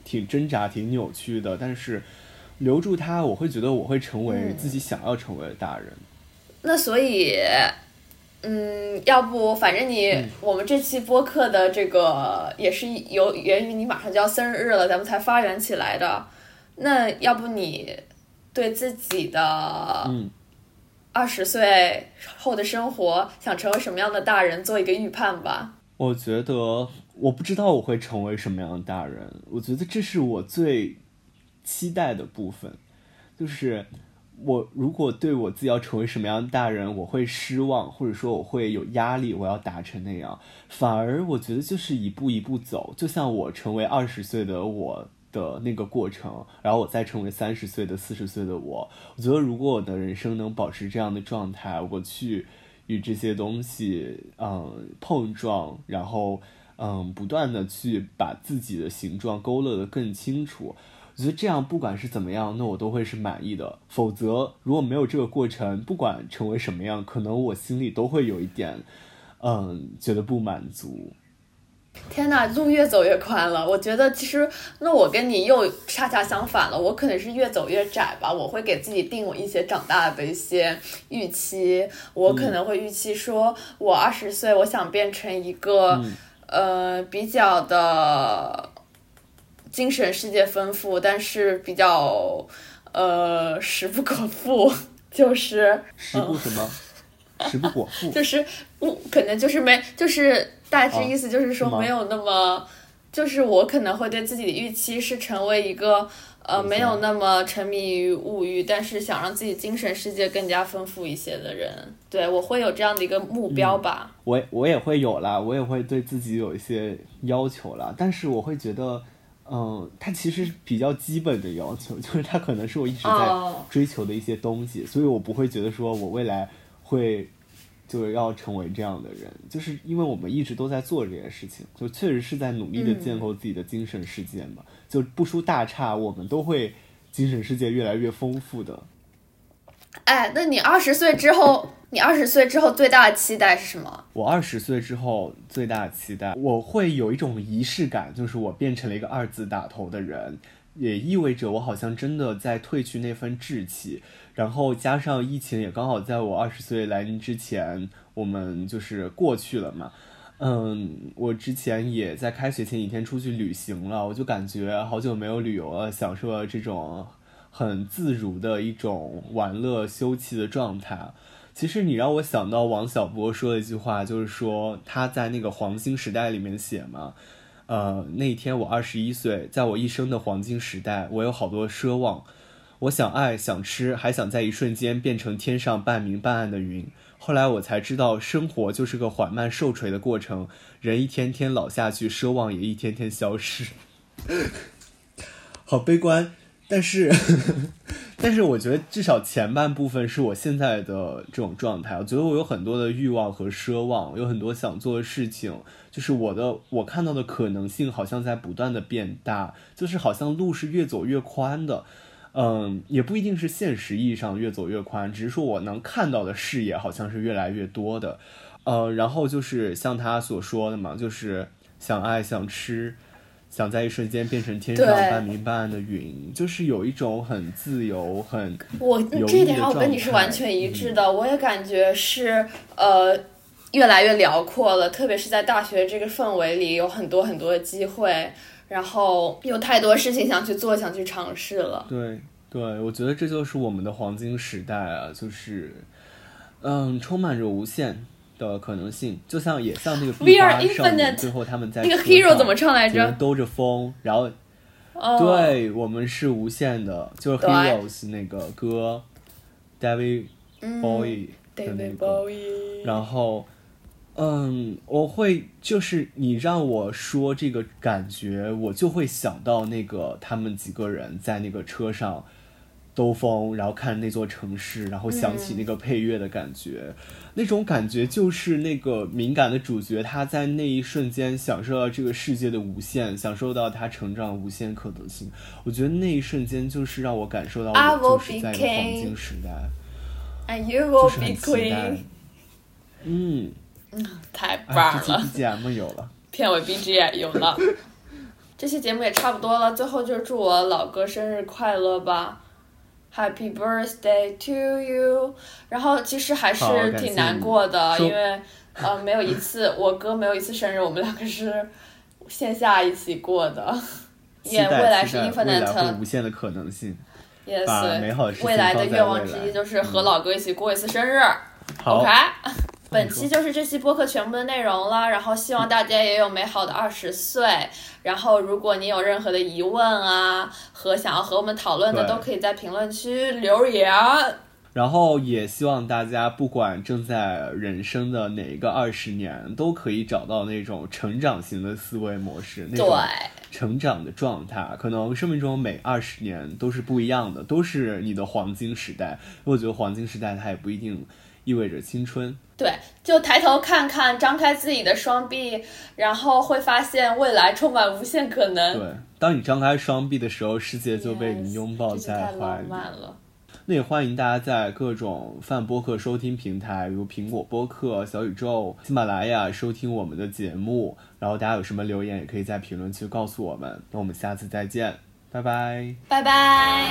挺挣扎、挺扭曲的，但是留住他，我会觉得我会成为自己想要成为的大人。那所以，嗯，要不反正你我们这期播客的这个也是由源于你马上就要生日了，咱们才发源起来的。那要不你对自己的二十岁后的生活，想成为什么样的大人做一个预判吧？我觉得我不知道我会成为什么样的大人，我觉得这是我最期待的部分，就是我如果对我自己要成为什么样的大人，我会失望，或者说我会有压力，我要达成那样，反而我觉得就是一步一步走，就像我成为二十岁的我的那个过程，然后我再成为三十岁的、四十岁的我，我觉得如果我的人生能保持这样的状态，我去。与这些东西，嗯，碰撞，然后，嗯，不断的去把自己的形状勾勒的更清楚，我觉得这样不管是怎么样，那我都会是满意的。否则如果没有这个过程，不管成为什么样，可能我心里都会有一点，嗯，觉得不满足。天呐，路越走越宽了。我觉得其实那我跟你又恰恰相反了，我可能是越走越窄吧。我会给自己定我一些长大的一些预期，我可能会预期说，我二十岁，我想变成一个呃比较的精神世界丰富，但是比较呃食不可富，就是食不什么，食不果腹，就是不可能就是没就是。大致意思就是说，没有那么，就是我可能会对自己的预期是成为一个呃没有那么沉迷于物欲，但是想让自己精神世界更加丰富一些的人。对我会有这样的一个目标吧。我我也会有啦，我也会对自己有一些要求啦。但是我会觉得，嗯，它其实比较基本的要求，就是它可能是我一直在追求的一些东西，所以我不会觉得说我未来会。就是要成为这样的人，就是因为我们一直都在做这件事情，就确实是在努力的建构自己的精神世界嘛，就不出大差，我们都会精神世界越来越丰富的。哎，那你二十岁之后，你二十岁之后最大的期待是什么？我二十岁之后最大的期待，我会有一种仪式感，就是我变成了一个二字打头的人，也意味着我好像真的在褪去那份稚气。然后加上疫情也刚好在我二十岁来临之前，我们就是过去了嘛。嗯，我之前也在开学前几天出去旅行了，我就感觉好久没有旅游了，享受了这种很自如的一种玩乐休憩的状态。其实你让我想到王小波说的一句话，就是说他在那个黄金时代里面写嘛，呃，那一天我二十一岁，在我一生的黄金时代，我有好多奢望。我想爱，想吃，还想在一瞬间变成天上半明半暗的云。后来我才知道，生活就是个缓慢受锤的过程，人一天天老下去，奢望也一天天消失。好悲观，但是，但是我觉得至少前半部分是我现在的这种状态。我觉得我有很多的欲望和奢望，有很多想做的事情，就是我的我看到的可能性好像在不断的变大，就是好像路是越走越宽的。嗯，也不一定是现实意义上越走越宽，只是说我能看到的视野好像是越来越多的。呃，然后就是像他所说的嘛，就是想爱想吃，想在一瞬间变成天上半明半暗的云，就是有一种很自由、很我这一点上我跟你是完全一致的。我也感觉是呃越来越辽阔了，特别是在大学这个氛围里，有很多很多的机会。然后有太多事情想去做，想去尝试了。对对，我觉得这就是我们的黄金时代啊，就是，嗯，充满着无限的可能性，就像也像那个 We Are Infinite，最后他们在那个 Hero 怎么唱来着？兜着风，然后，对我们是无限的，就是 Heroes 那个歌，David Bowie 的那个，然后。嗯，我会就是你让我说这个感觉，我就会想到那个他们几个人在那个车上兜风，然后看那座城市，然后想起那个配乐的感觉，那种感觉就是那个敏感的主角他在那一瞬间享受到这个世界的无限，享受到他成长无限可能性。我觉得那一瞬间就是让我感受到我就是在一个黄金时代，就是很期待，嗯。太棒了！BGM 有了，片尾 BGM 有了，这期节目也差不多了。最后就祝我老哥生日快乐吧，Happy Birthday to you！然后其实还是挺难过的，因为呃没有一次我哥没有一次生日，我们两个是线下一起过的。也未来是 infinite，无限的可能性。Yes，未来的愿望之一就是和老哥一起过一次生日。OK。本期就是这期播客全部的内容了，然后希望大家也有美好的二十岁。然后如果你有任何的疑问啊，和想要和我们讨论的，都可以在评论区留言。然后也希望大家不管正在人生的哪一个二十年，都可以找到那种成长型的思维模式，那种成长的状态。可能生命中每二十年都是不一样的，都是你的黄金时代。我觉得黄金时代它也不一定。意味着青春。对，就抬头看看，张开自己的双臂，然后会发现未来充满无限可能。对，当你张开双臂的时候，世界就被你拥抱在怀里。那也欢迎大家在各种泛播客收听平台，如苹果播客、小宇宙、喜马拉雅收听我们的节目。然后大家有什么留言，也可以在评论区告诉我们。那我们下次再见，拜拜，拜拜。